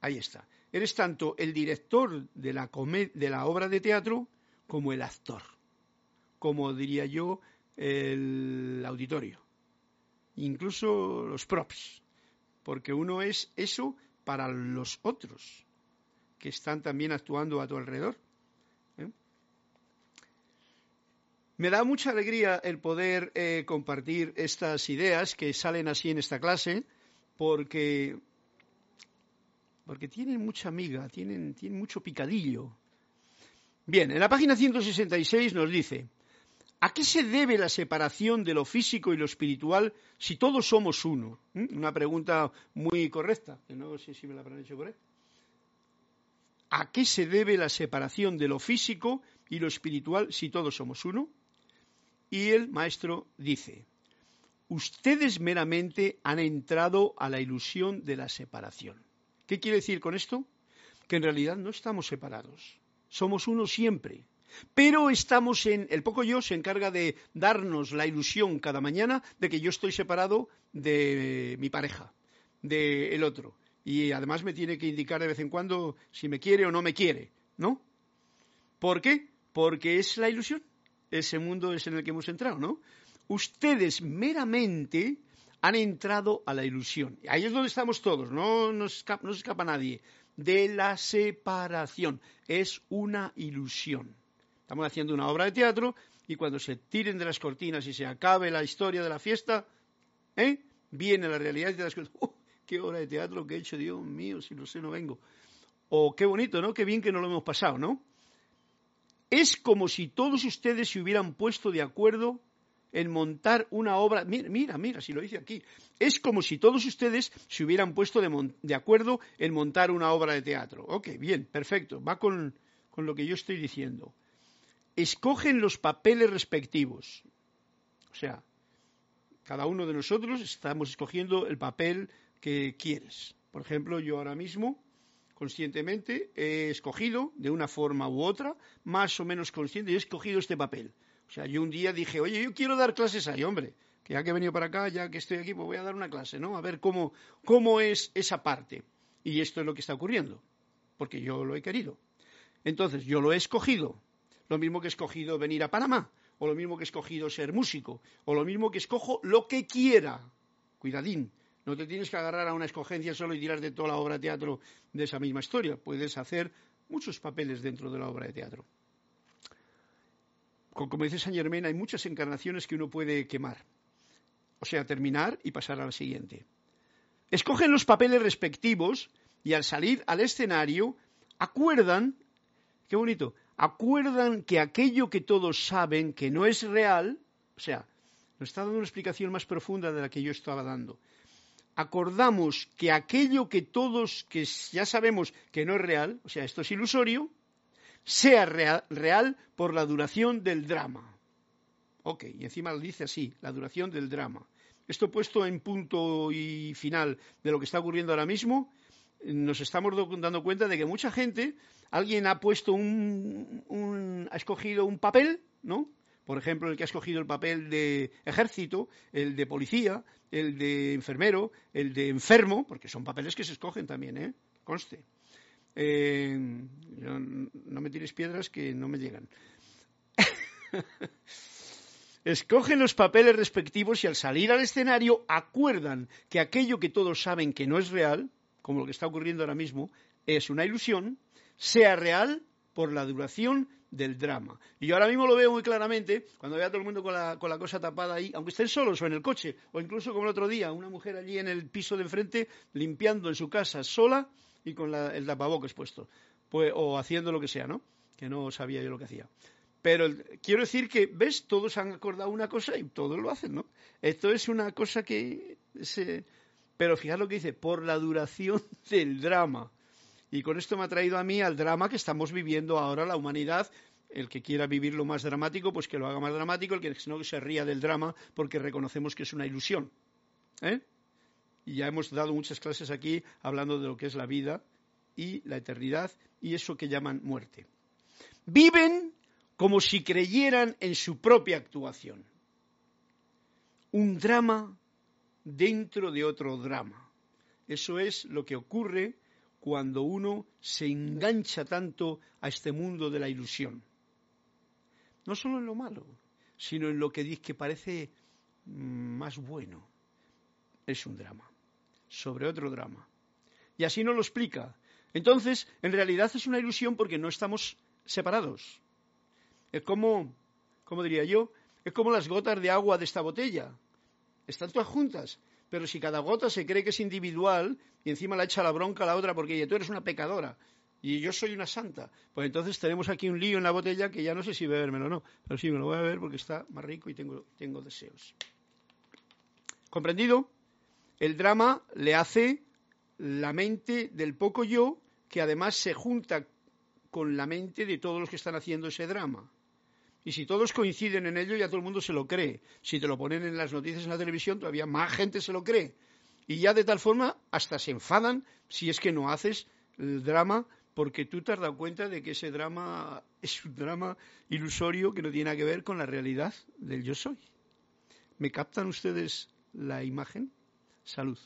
Ahí está. Eres tanto el director de la, de la obra de teatro como el actor. Como diría yo, el auditorio, incluso los props, porque uno es eso para los otros que están también actuando a tu alrededor. ¿eh? Me da mucha alegría el poder eh, compartir estas ideas que salen así en esta clase, porque, porque tienen mucha amiga, tienen, tienen mucho picadillo. Bien, en la página 166 nos dice, ¿A qué se debe la separación de lo físico y lo espiritual si todos somos uno? ¿Mm? Una pregunta muy correcta, que no sé si me la habrán hecho ahí. ¿A qué se debe la separación de lo físico y lo espiritual si todos somos uno? Y el maestro dice, ustedes meramente han entrado a la ilusión de la separación. ¿Qué quiere decir con esto? Que en realidad no estamos separados, somos uno siempre. Pero estamos en, el poco yo se encarga de darnos la ilusión cada mañana de que yo estoy separado de mi pareja, del otro. Y además me tiene que indicar de vez en cuando si me quiere o no me quiere, ¿no? ¿Por qué? Porque es la ilusión. Ese mundo es en el que hemos entrado, ¿no? Ustedes meramente han entrado a la ilusión. Ahí es donde estamos todos, no no se escapa nadie. De la separación. Es una ilusión. Estamos haciendo una obra de teatro y cuando se tiren de las cortinas y se acabe la historia de la fiesta, ¿eh? viene la realidad y te das cuenta, ¡oh, qué hora de teatro que he hecho, Dios mío, si no sé, no vengo. O qué bonito, ¿no? Qué bien que no lo hemos pasado, ¿no? Es como si todos ustedes se hubieran puesto de acuerdo en montar una obra. Mira, mira, mira, si lo dice aquí. Es como si todos ustedes se hubieran puesto de, acuerdo en montar una obra de teatro. Ok, bien, perfecto. Va con, con lo que yo estoy diciendo. Escogen los papeles respectivos. O sea, cada uno de nosotros estamos escogiendo el papel que quieres. Por ejemplo, yo ahora mismo, conscientemente, he escogido, de una forma u otra, más o menos consciente, he escogido este papel. O sea, yo un día dije, oye, yo quiero dar clases ahí, hombre, que ya que he venido para acá, ya que estoy aquí, pues voy a dar una clase, ¿no? A ver cómo, cómo es esa parte. Y esto es lo que está ocurriendo, porque yo lo he querido. Entonces, yo lo he escogido. Lo mismo que he escogido venir a Panamá, o lo mismo que he escogido ser músico, o lo mismo que escojo lo que quiera. Cuidadín, no te tienes que agarrar a una escogencia solo y tirar de toda la obra de teatro de esa misma historia. Puedes hacer muchos papeles dentro de la obra de teatro como dice Saint Germain, hay muchas encarnaciones que uno puede quemar. O sea, terminar y pasar a la siguiente. Escogen los papeles respectivos y al salir al escenario acuerdan, qué bonito, acuerdan que aquello que todos saben que no es real, o sea, nos está dando una explicación más profunda de la que yo estaba dando. Acordamos que aquello que todos que ya sabemos que no es real, o sea, esto es ilusorio, sea real, por la duración del drama. Ok, y encima lo dice así, la duración del drama. Esto puesto en punto y final de lo que está ocurriendo ahora mismo, nos estamos dando cuenta de que mucha gente, alguien ha puesto un, ha escogido un papel, ¿no? Por ejemplo, el que ha escogido el papel de ejército, el de policía, el de enfermero, el de enfermo, porque son papeles que se escogen también, ¿eh? Conste. Eh, no me tires piedras que no me llegan. Escogen los papeles respectivos y al salir al escenario acuerdan que aquello que todos saben que no es real, como lo que está ocurriendo ahora mismo, es una ilusión, sea real por la duración del drama. Y yo ahora mismo lo veo muy claramente, cuando veo a todo el mundo con la, con la cosa tapada ahí, aunque estén solos o en el coche, o incluso como el otro día, una mujer allí en el piso de enfrente limpiando en su casa sola, y con el tapabocas puesto, pues, o haciendo lo que sea, ¿no? Que no sabía yo lo que hacía. Pero quiero decir que, ¿ves? Todos han acordado una cosa y todos lo hacen, ¿no? Esto es una cosa que se... Pero fijad lo que dice, por la duración del drama. Y con esto me ha traído a mí al drama que estamos viviendo ahora la humanidad. El que quiera vivir lo más dramático, pues que lo haga más dramático. El que no se ría del drama porque reconocemos que es una ilusión. ¿Eh? y ya hemos dado muchas clases aquí hablando de lo que es la vida y la eternidad y eso que llaman muerte. Viven como si creyeran en su propia actuación. Un drama dentro de otro drama. Eso es lo que ocurre cuando uno se engancha tanto a este mundo de la ilusión. No solo en lo malo, sino en lo que dice que parece más bueno. Es un drama sobre otro drama. Y así nos lo explica. Entonces, en realidad es una ilusión porque no estamos separados. Es como, como diría yo, es como las gotas de agua de esta botella. Están todas juntas, pero si cada gota se cree que es individual y encima la echa la bronca a la otra porque tú eres una pecadora y yo soy una santa, pues entonces tenemos aquí un lío en la botella que ya no sé si bebérmelo o no, pero sí me lo voy a beber porque está más rico y tengo, tengo deseos. ¿Comprendido? el drama le hace la mente del poco yo, que además se junta con la mente de todos los que están haciendo ese drama. Y si todos coinciden en ello, ya todo el mundo se lo cree. Si te lo ponen en las noticias en la televisión, todavía más gente se lo cree. Y ya de tal forma hasta se enfadan si es que no haces el drama porque tú te has dado cuenta de que ese drama es un drama ilusorio que no tiene nada que ver con la realidad del yo soy. ¿Me captan ustedes la imagen? Salud.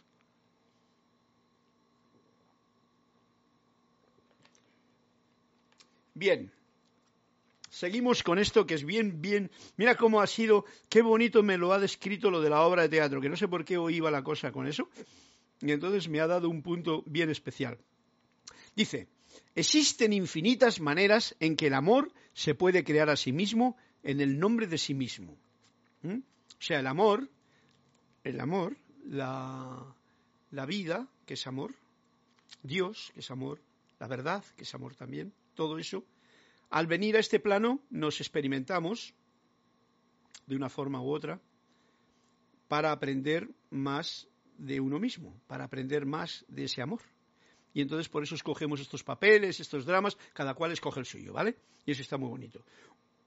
Bien. Seguimos con esto que es bien, bien. Mira cómo ha sido, qué bonito me lo ha descrito lo de la obra de teatro, que no sé por qué hoy iba la cosa con eso. Y entonces me ha dado un punto bien especial. Dice, existen infinitas maneras en que el amor se puede crear a sí mismo en el nombre de sí mismo. ¿Mm? O sea, el amor, el amor, la, la vida, que es amor, Dios, que es amor, la verdad, que es amor también, todo eso, al venir a este plano nos experimentamos de una forma u otra para aprender más de uno mismo, para aprender más de ese amor. Y entonces por eso escogemos estos papeles, estos dramas, cada cual escoge el suyo, ¿vale? Y eso está muy bonito.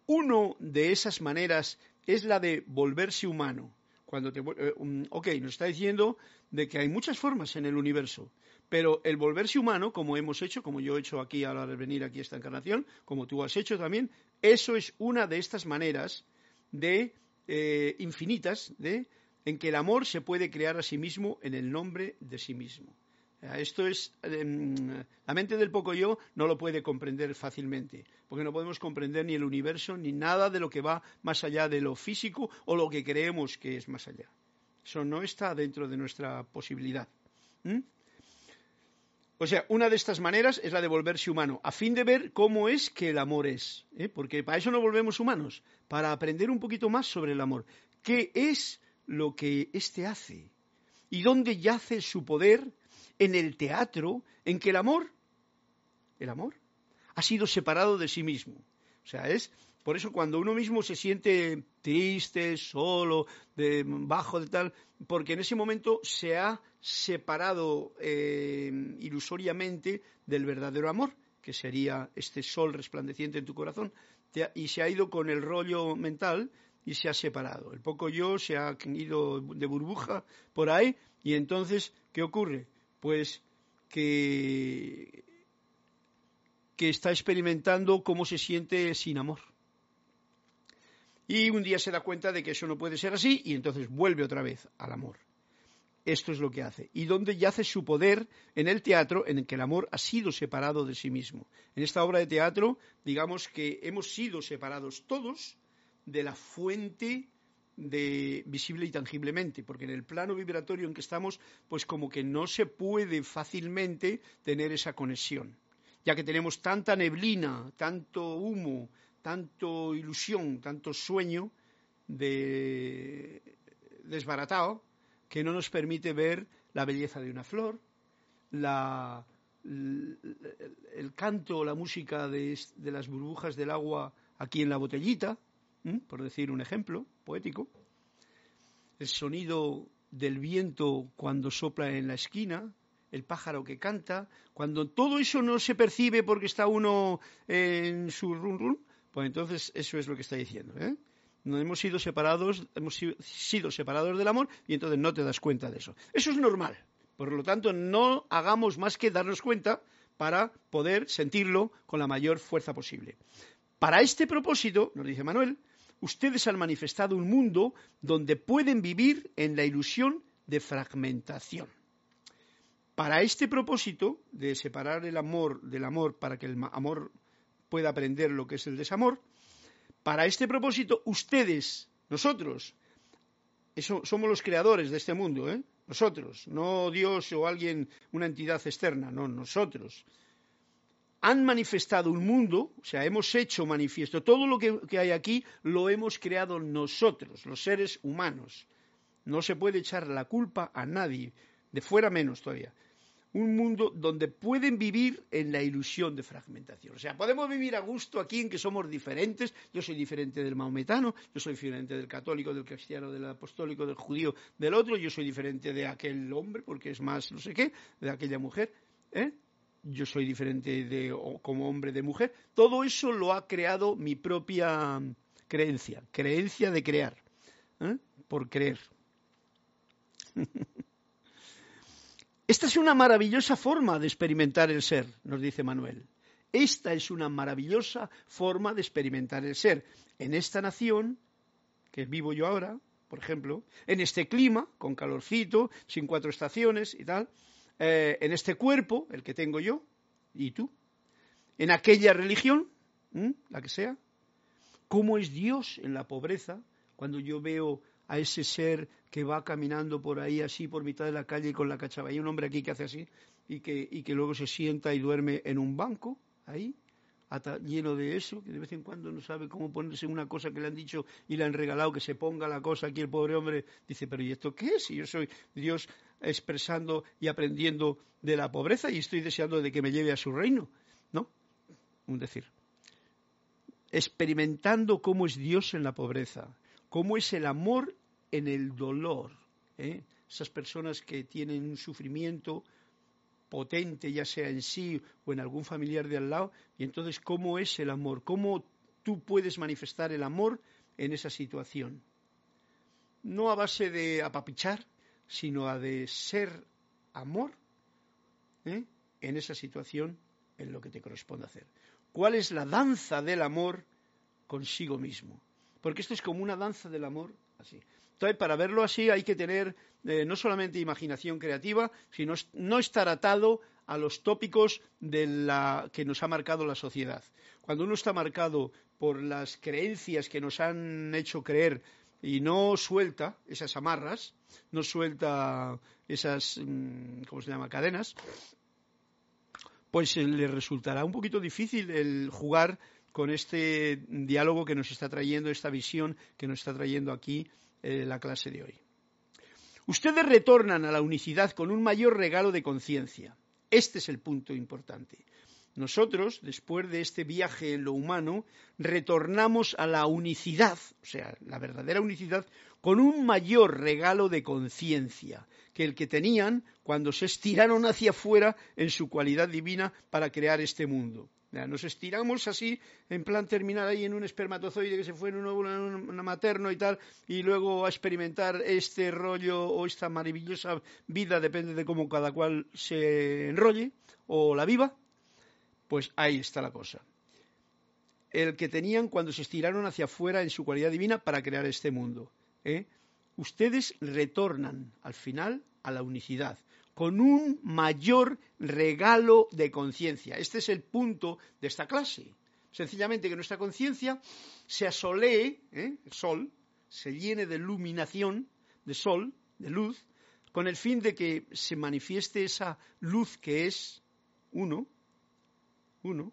Uno de esas maneras es la de volverse humano. Cuando te, eh, ok, nos está diciendo de que hay muchas formas en el universo, pero el volverse humano, como hemos hecho, como yo he hecho aquí a la de venir aquí a esta encarnación, como tú has hecho también, eso es una de estas maneras de eh, infinitas de en que el amor se puede crear a sí mismo en el nombre de sí mismo. Esto es, em, la mente del poco yo no lo puede comprender fácilmente, porque no podemos comprender ni el universo ni nada de lo que va más allá de lo físico o lo que creemos que es más allá. Eso no está dentro de nuestra posibilidad. O sea, una de estas maneras es la de volverse humano, a fin de ver cómo es que el amor es, ¿eh? porque para eso nos volvemos humanos, para aprender un poquito más sobre el amor. ¿Qué es lo que éste hace? ¿Y dónde yace su poder en el teatro en que el amor, el amor, ha sido separado de sí mismo? O sea, es por eso cuando uno mismo se siente triste, solo, bajo de tal, porque en ese momento se ha separado eh, ilusoriamente del verdadero amor, que sería este sol resplandeciente en tu corazón, y se ha ido con el rollo mental y se ha separado. El poco yo se ha ido de burbuja por ahí y entonces, ¿qué ocurre? Pues que, que está experimentando cómo se siente sin amor. Y un día se da cuenta de que eso no puede ser así y entonces vuelve otra vez al amor. Esto es lo que hace. ¿Y dónde yace su poder? En el teatro en el que el amor ha sido separado de sí mismo. En esta obra de teatro, digamos que hemos sido separados todos de la fuente de visible y tangiblemente, porque en el plano vibratorio en que estamos, pues como que no se puede fácilmente tener esa conexión, ya que tenemos tanta neblina, tanto humo, tanto ilusión, tanto sueño de desbaratado que no nos permite ver la belleza de una flor, la, el, canto o la música de, las burbujas del agua aquí en la botellita, por decir un ejemplo poético, el sonido del viento cuando sopla en la esquina, el pájaro que canta, cuando todo eso no se percibe porque está uno en su run run, pues entonces eso es lo que está diciendo. ¿eh? Nos hemos sido separados, hemos sido separados del amor y entonces no te das cuenta de eso. Eso es normal. Por lo tanto, no hagamos más que darnos cuenta para poder sentirlo con la mayor fuerza posible. Para este propósito, nos dice Manuel, ustedes han manifestado un mundo donde pueden vivir en la ilusión de fragmentación. Para este propósito de separar el amor del amor para que el amor pueda aprender lo que es el desamor. Para este propósito, ustedes, nosotros, eso, somos los creadores de este mundo, ¿eh? nosotros, no Dios o alguien, una entidad externa, no, nosotros. Han manifestado un mundo, o sea, hemos hecho manifiesto, todo lo que, que hay aquí lo hemos creado nosotros, los seres humanos. No se puede echar la culpa a nadie, de fuera menos todavía un mundo donde pueden vivir en la ilusión de fragmentación. O sea, podemos vivir a gusto aquí en que somos diferentes. Yo soy diferente del maometano, yo soy diferente del católico, del cristiano, del apostólico, del judío, del otro. Yo soy diferente de aquel hombre porque es más no sé qué, de aquella mujer. ¿eh? Yo soy diferente de, como hombre de mujer. Todo eso lo ha creado mi propia creencia, creencia de crear, ¿eh? por creer. Esta es una maravillosa forma de experimentar el ser, nos dice Manuel. Esta es una maravillosa forma de experimentar el ser. En esta nación, que vivo yo ahora, por ejemplo, en este clima, con calorcito, sin cuatro estaciones y tal, eh, en este cuerpo, el que tengo yo, y tú, en aquella religión, la que sea, ¿cómo es Dios en la pobreza cuando yo veo a ese ser que va caminando por ahí así por mitad de la calle con la cachava. Hay un hombre aquí que hace así y que, y que luego se sienta y duerme en un banco ahí. lleno de eso, que de vez en cuando no sabe cómo ponerse una cosa que le han dicho y le han regalado, que se ponga la cosa aquí el pobre hombre, dice, pero ¿y esto qué es? Si yo soy Dios expresando y aprendiendo de la pobreza y estoy deseando de que me lleve a su reino, ¿no? Un decir. Experimentando cómo es Dios en la pobreza, cómo es el amor en el dolor. ¿eh? Esas personas que tienen un sufrimiento potente, ya sea en sí o en algún familiar de al lado, y entonces cómo es el amor, cómo tú puedes manifestar el amor en esa situación. No a base de apapichar, sino a de ser amor ¿eh? en esa situación en lo que te corresponde hacer. ¿Cuál es la danza del amor consigo mismo? Porque esto es como una danza del amor así. Entonces, para verlo así hay que tener eh, no solamente imaginación creativa, sino no estar atado a los tópicos de la, que nos ha marcado la sociedad. Cuando uno está marcado por las creencias que nos han hecho creer y no suelta esas amarras, no suelta esas, mm, ¿cómo se llama?, cadenas, pues eh, le resultará un poquito difícil el jugar con este diálogo que nos está trayendo, esta visión que nos está trayendo aquí eh, la clase de hoy. Ustedes retornan a la unicidad con un mayor regalo de conciencia. Este es el punto importante. Nosotros, después de este viaje en lo humano, retornamos a la unicidad, o sea, la verdadera unicidad, con un mayor regalo de conciencia que el que tenían cuando se estiraron hacia afuera en su cualidad divina para crear este mundo. Nos estiramos así, en plan terminar ahí en un espermatozoide que se fue en un óvulo materno y tal, y luego a experimentar este rollo o esta maravillosa vida, depende de cómo cada cual se enrolle o la viva, pues ahí está la cosa. El que tenían cuando se estiraron hacia afuera en su cualidad divina para crear este mundo. ¿eh? Ustedes retornan al final a la unicidad con un mayor regalo de conciencia. Este es el punto de esta clase. Sencillamente que nuestra conciencia se asolee, ¿eh? el sol, se llene de iluminación, de sol, de luz, con el fin de que se manifieste esa luz que es uno, uno,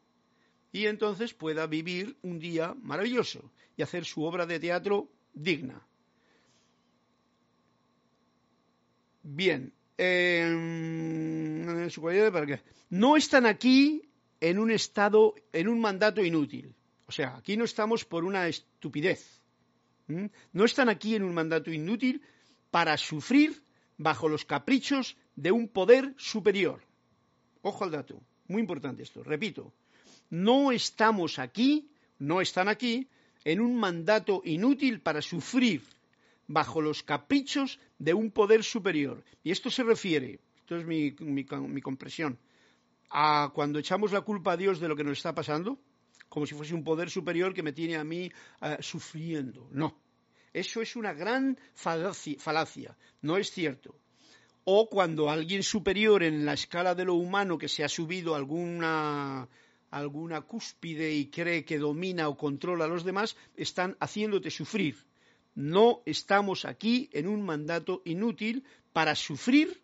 y entonces pueda vivir un día maravilloso y hacer su obra de teatro digna. Bien, no están aquí en un estado, en un mandato inútil. O sea, aquí no estamos por una estupidez. No están aquí en un mandato inútil para sufrir bajo los caprichos de un poder superior. Ojo al dato, muy importante esto, repito. No estamos aquí, no están aquí, en un mandato inútil para sufrir bajo los caprichos de un poder superior. Y esto se refiere, esto es mi, mi, compresión, a cuando echamos la culpa a Dios de lo que nos está pasando, como si fuese un poder superior que me tiene a mí eh, sufriendo. No, eso es una gran falacia, no es cierto. O cuando alguien superior en la escala de lo humano que se ha subido alguna alguna cúspide y cree que domina o controla a los demás, están haciéndote sufrir no estamos aquí en un mandato inútil para sufrir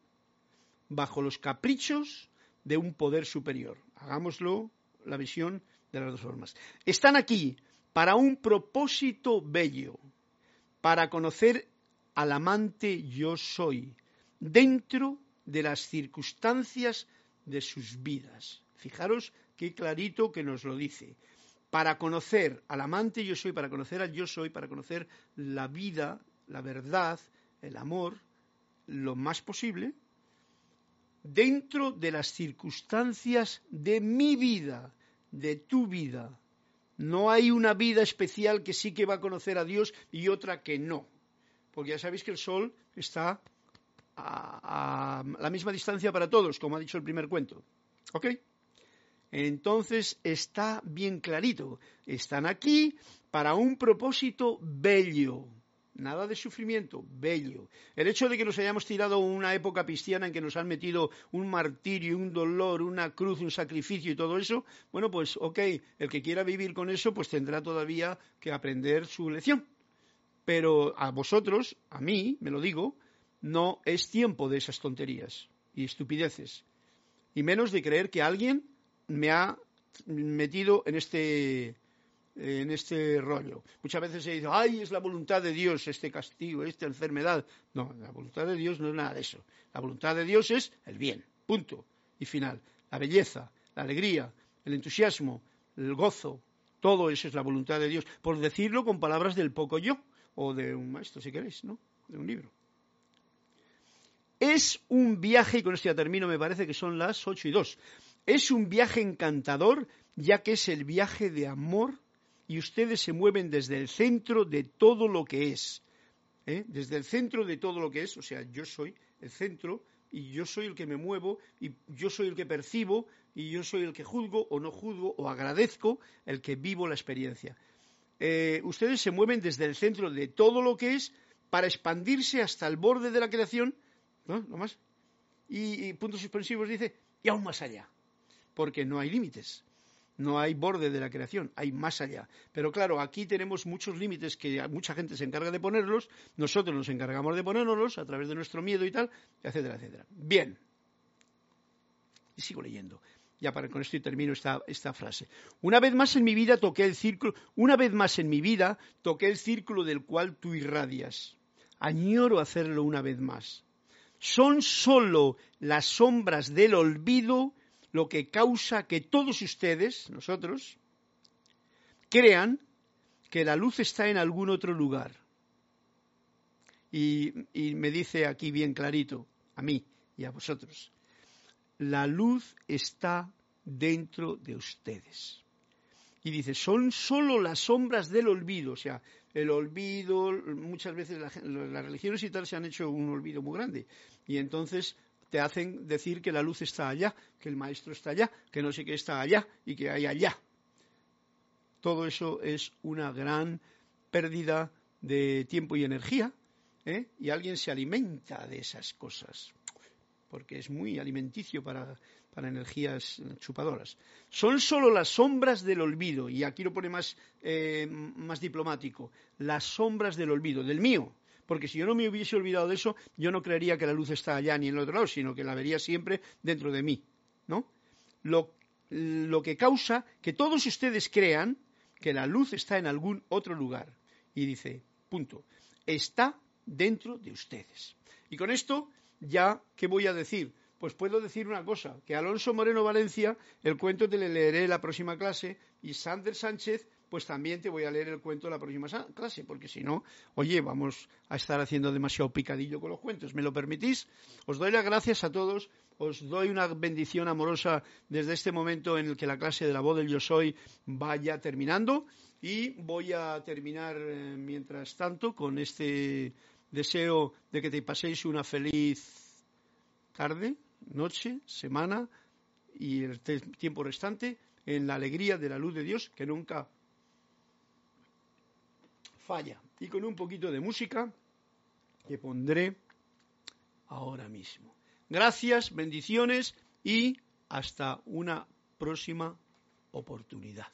bajo los caprichos de un poder superior. Hagámoslo la visión de las dos formas. Están aquí para un propósito bello, para conocer al amante yo soy, dentro de las circunstancias de sus vidas. Fijaros qué clarito que nos lo dice para conocer al amante yo soy, para conocer al yo soy, para conocer la vida, la verdad, el amor, lo más posible, dentro de las circunstancias de mi vida, de tu vida. No hay una vida especial que sí que va a conocer a Dios y otra que no. Porque ya sabéis que el sol está a, a la misma distancia para todos, como ha dicho el primer cuento. ¿Ok? Entonces está bien clarito. Están aquí para un propósito bello. Nada de sufrimiento, bello. El hecho de que nos hayamos tirado una época cristiana en que nos han metido un martirio, un dolor, una cruz, un sacrificio y todo eso, bueno, pues ok, el que quiera vivir con eso, pues tendrá todavía que aprender su lección. Pero a vosotros, a mí, me lo digo, no es tiempo de esas tonterías y estupideces. Y menos de creer que alguien me ha metido en este en este rollo. Muchas veces se dice, ay, es la voluntad de Dios este castigo, esta enfermedad. No, la voluntad de Dios no es nada de eso. La voluntad de Dios es el bien, punto y final. La belleza, la alegría, el entusiasmo, el gozo, todo eso es la voluntad de Dios. Por decirlo con palabras del poco yo, o de un maestro, si queréis, ¿no? De un libro. Es un viaje, y con esto ya termino, me parece que son las ocho y dos. Es un viaje encantador, ya que es el viaje de amor y ustedes se mueven desde el centro de todo lo que es. ¿eh? Desde el centro de todo lo que es, o sea, yo soy el centro y yo soy el que me muevo y yo soy el que percibo y yo soy el que juzgo o no juzgo o agradezco el que vivo la experiencia. Eh, ustedes se mueven desde el centro de todo lo que es para expandirse hasta el borde de la creación, ¿no? más. Y, y puntos suspensivos dice, y aún más allá, porque no hay límites. No hay borde de la creación, hay más allá. Pero claro, aquí tenemos muchos límites que mucha gente se encarga de ponerlos, nosotros nos encargamos de ponerlos a través de nuestro miedo y tal, etcétera, etcétera. Bien. Y sigo leyendo. Ya para con esto termino esta, esta frase. Una vez más en mi vida toqué el círculo, una vez más en mi vida toqué el círculo del cual tú irradias. Añoro hacerlo una vez más. Son solo las sombras del olvido lo que causa que todos ustedes, nosotros, crean que la luz está en algún otro lugar. Y, me dice aquí bien clarito, a mí y a vosotros, la luz está dentro de ustedes. Y dice, son solo las sombras del olvido, o sea, el olvido, muchas veces las religiones y tal se han hecho un olvido muy grande. Y entonces te hacen decir que la luz está allá, que el maestro está allá, que no sé qué está allá y que hay allá. Todo eso es una gran pérdida de tiempo y energía, ¿eh? y alguien se alimenta de esas cosas, porque es muy alimenticio para, energías chupadoras. Son solo las sombras del olvido, y aquí lo pone más, eh, más diplomático, las sombras del olvido, del mío, porque si yo no me hubiese olvidado de eso, yo no creería que la luz está allá ni en el otro lado, sino que la vería siempre dentro de mí, ¿no? Lo, lo que causa que todos ustedes crean que la luz está en algún otro lugar. Y dice, punto, está dentro de ustedes. Y con esto, ya, ¿qué voy a decir? Pues puedo decir una cosa, que Alonso Moreno Valencia, el cuento te le leeré la próxima clase, y Sander Sánchez pues también te voy a leer el cuento de la próxima clase, porque si no, oye, vamos a estar haciendo demasiado picadillo con los cuentos. ¿Me lo permitís? Os doy las gracias a todos, os doy una bendición amorosa desde este momento en el que la clase de la voz del yo soy vaya terminando y voy a terminar eh, mientras tanto con este deseo de que te paséis una feliz tarde, noche, semana y el tiempo restante en la alegría de la luz de Dios que nunca falla. Y con un poquito de música que pondré ahora mismo. Gracias, bendiciones y hasta una próxima oportunidad.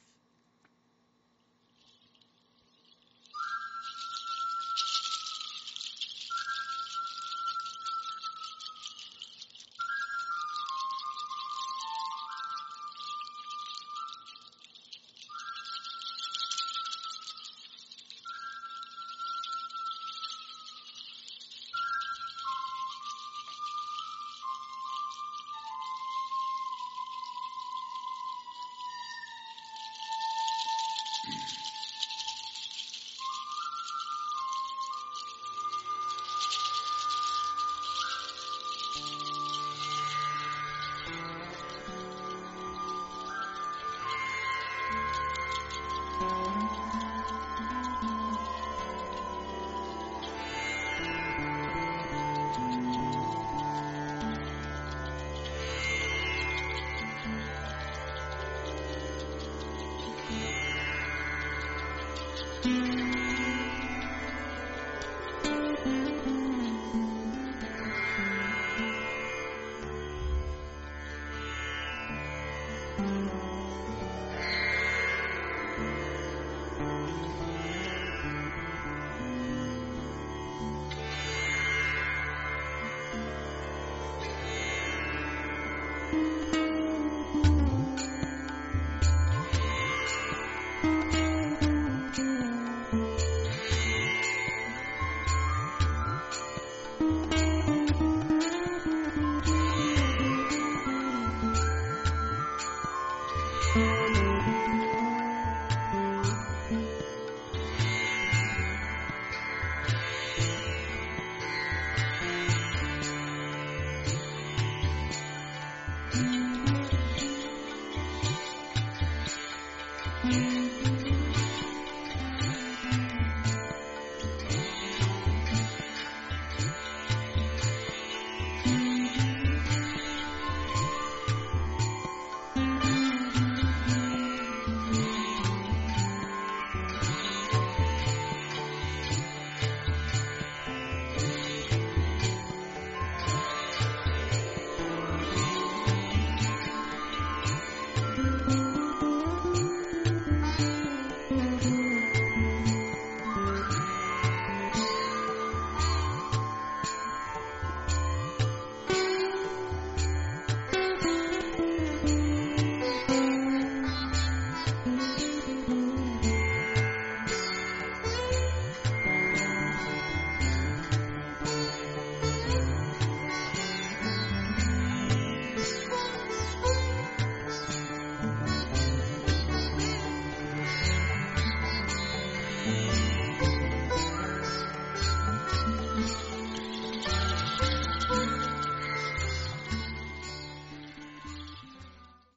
うん。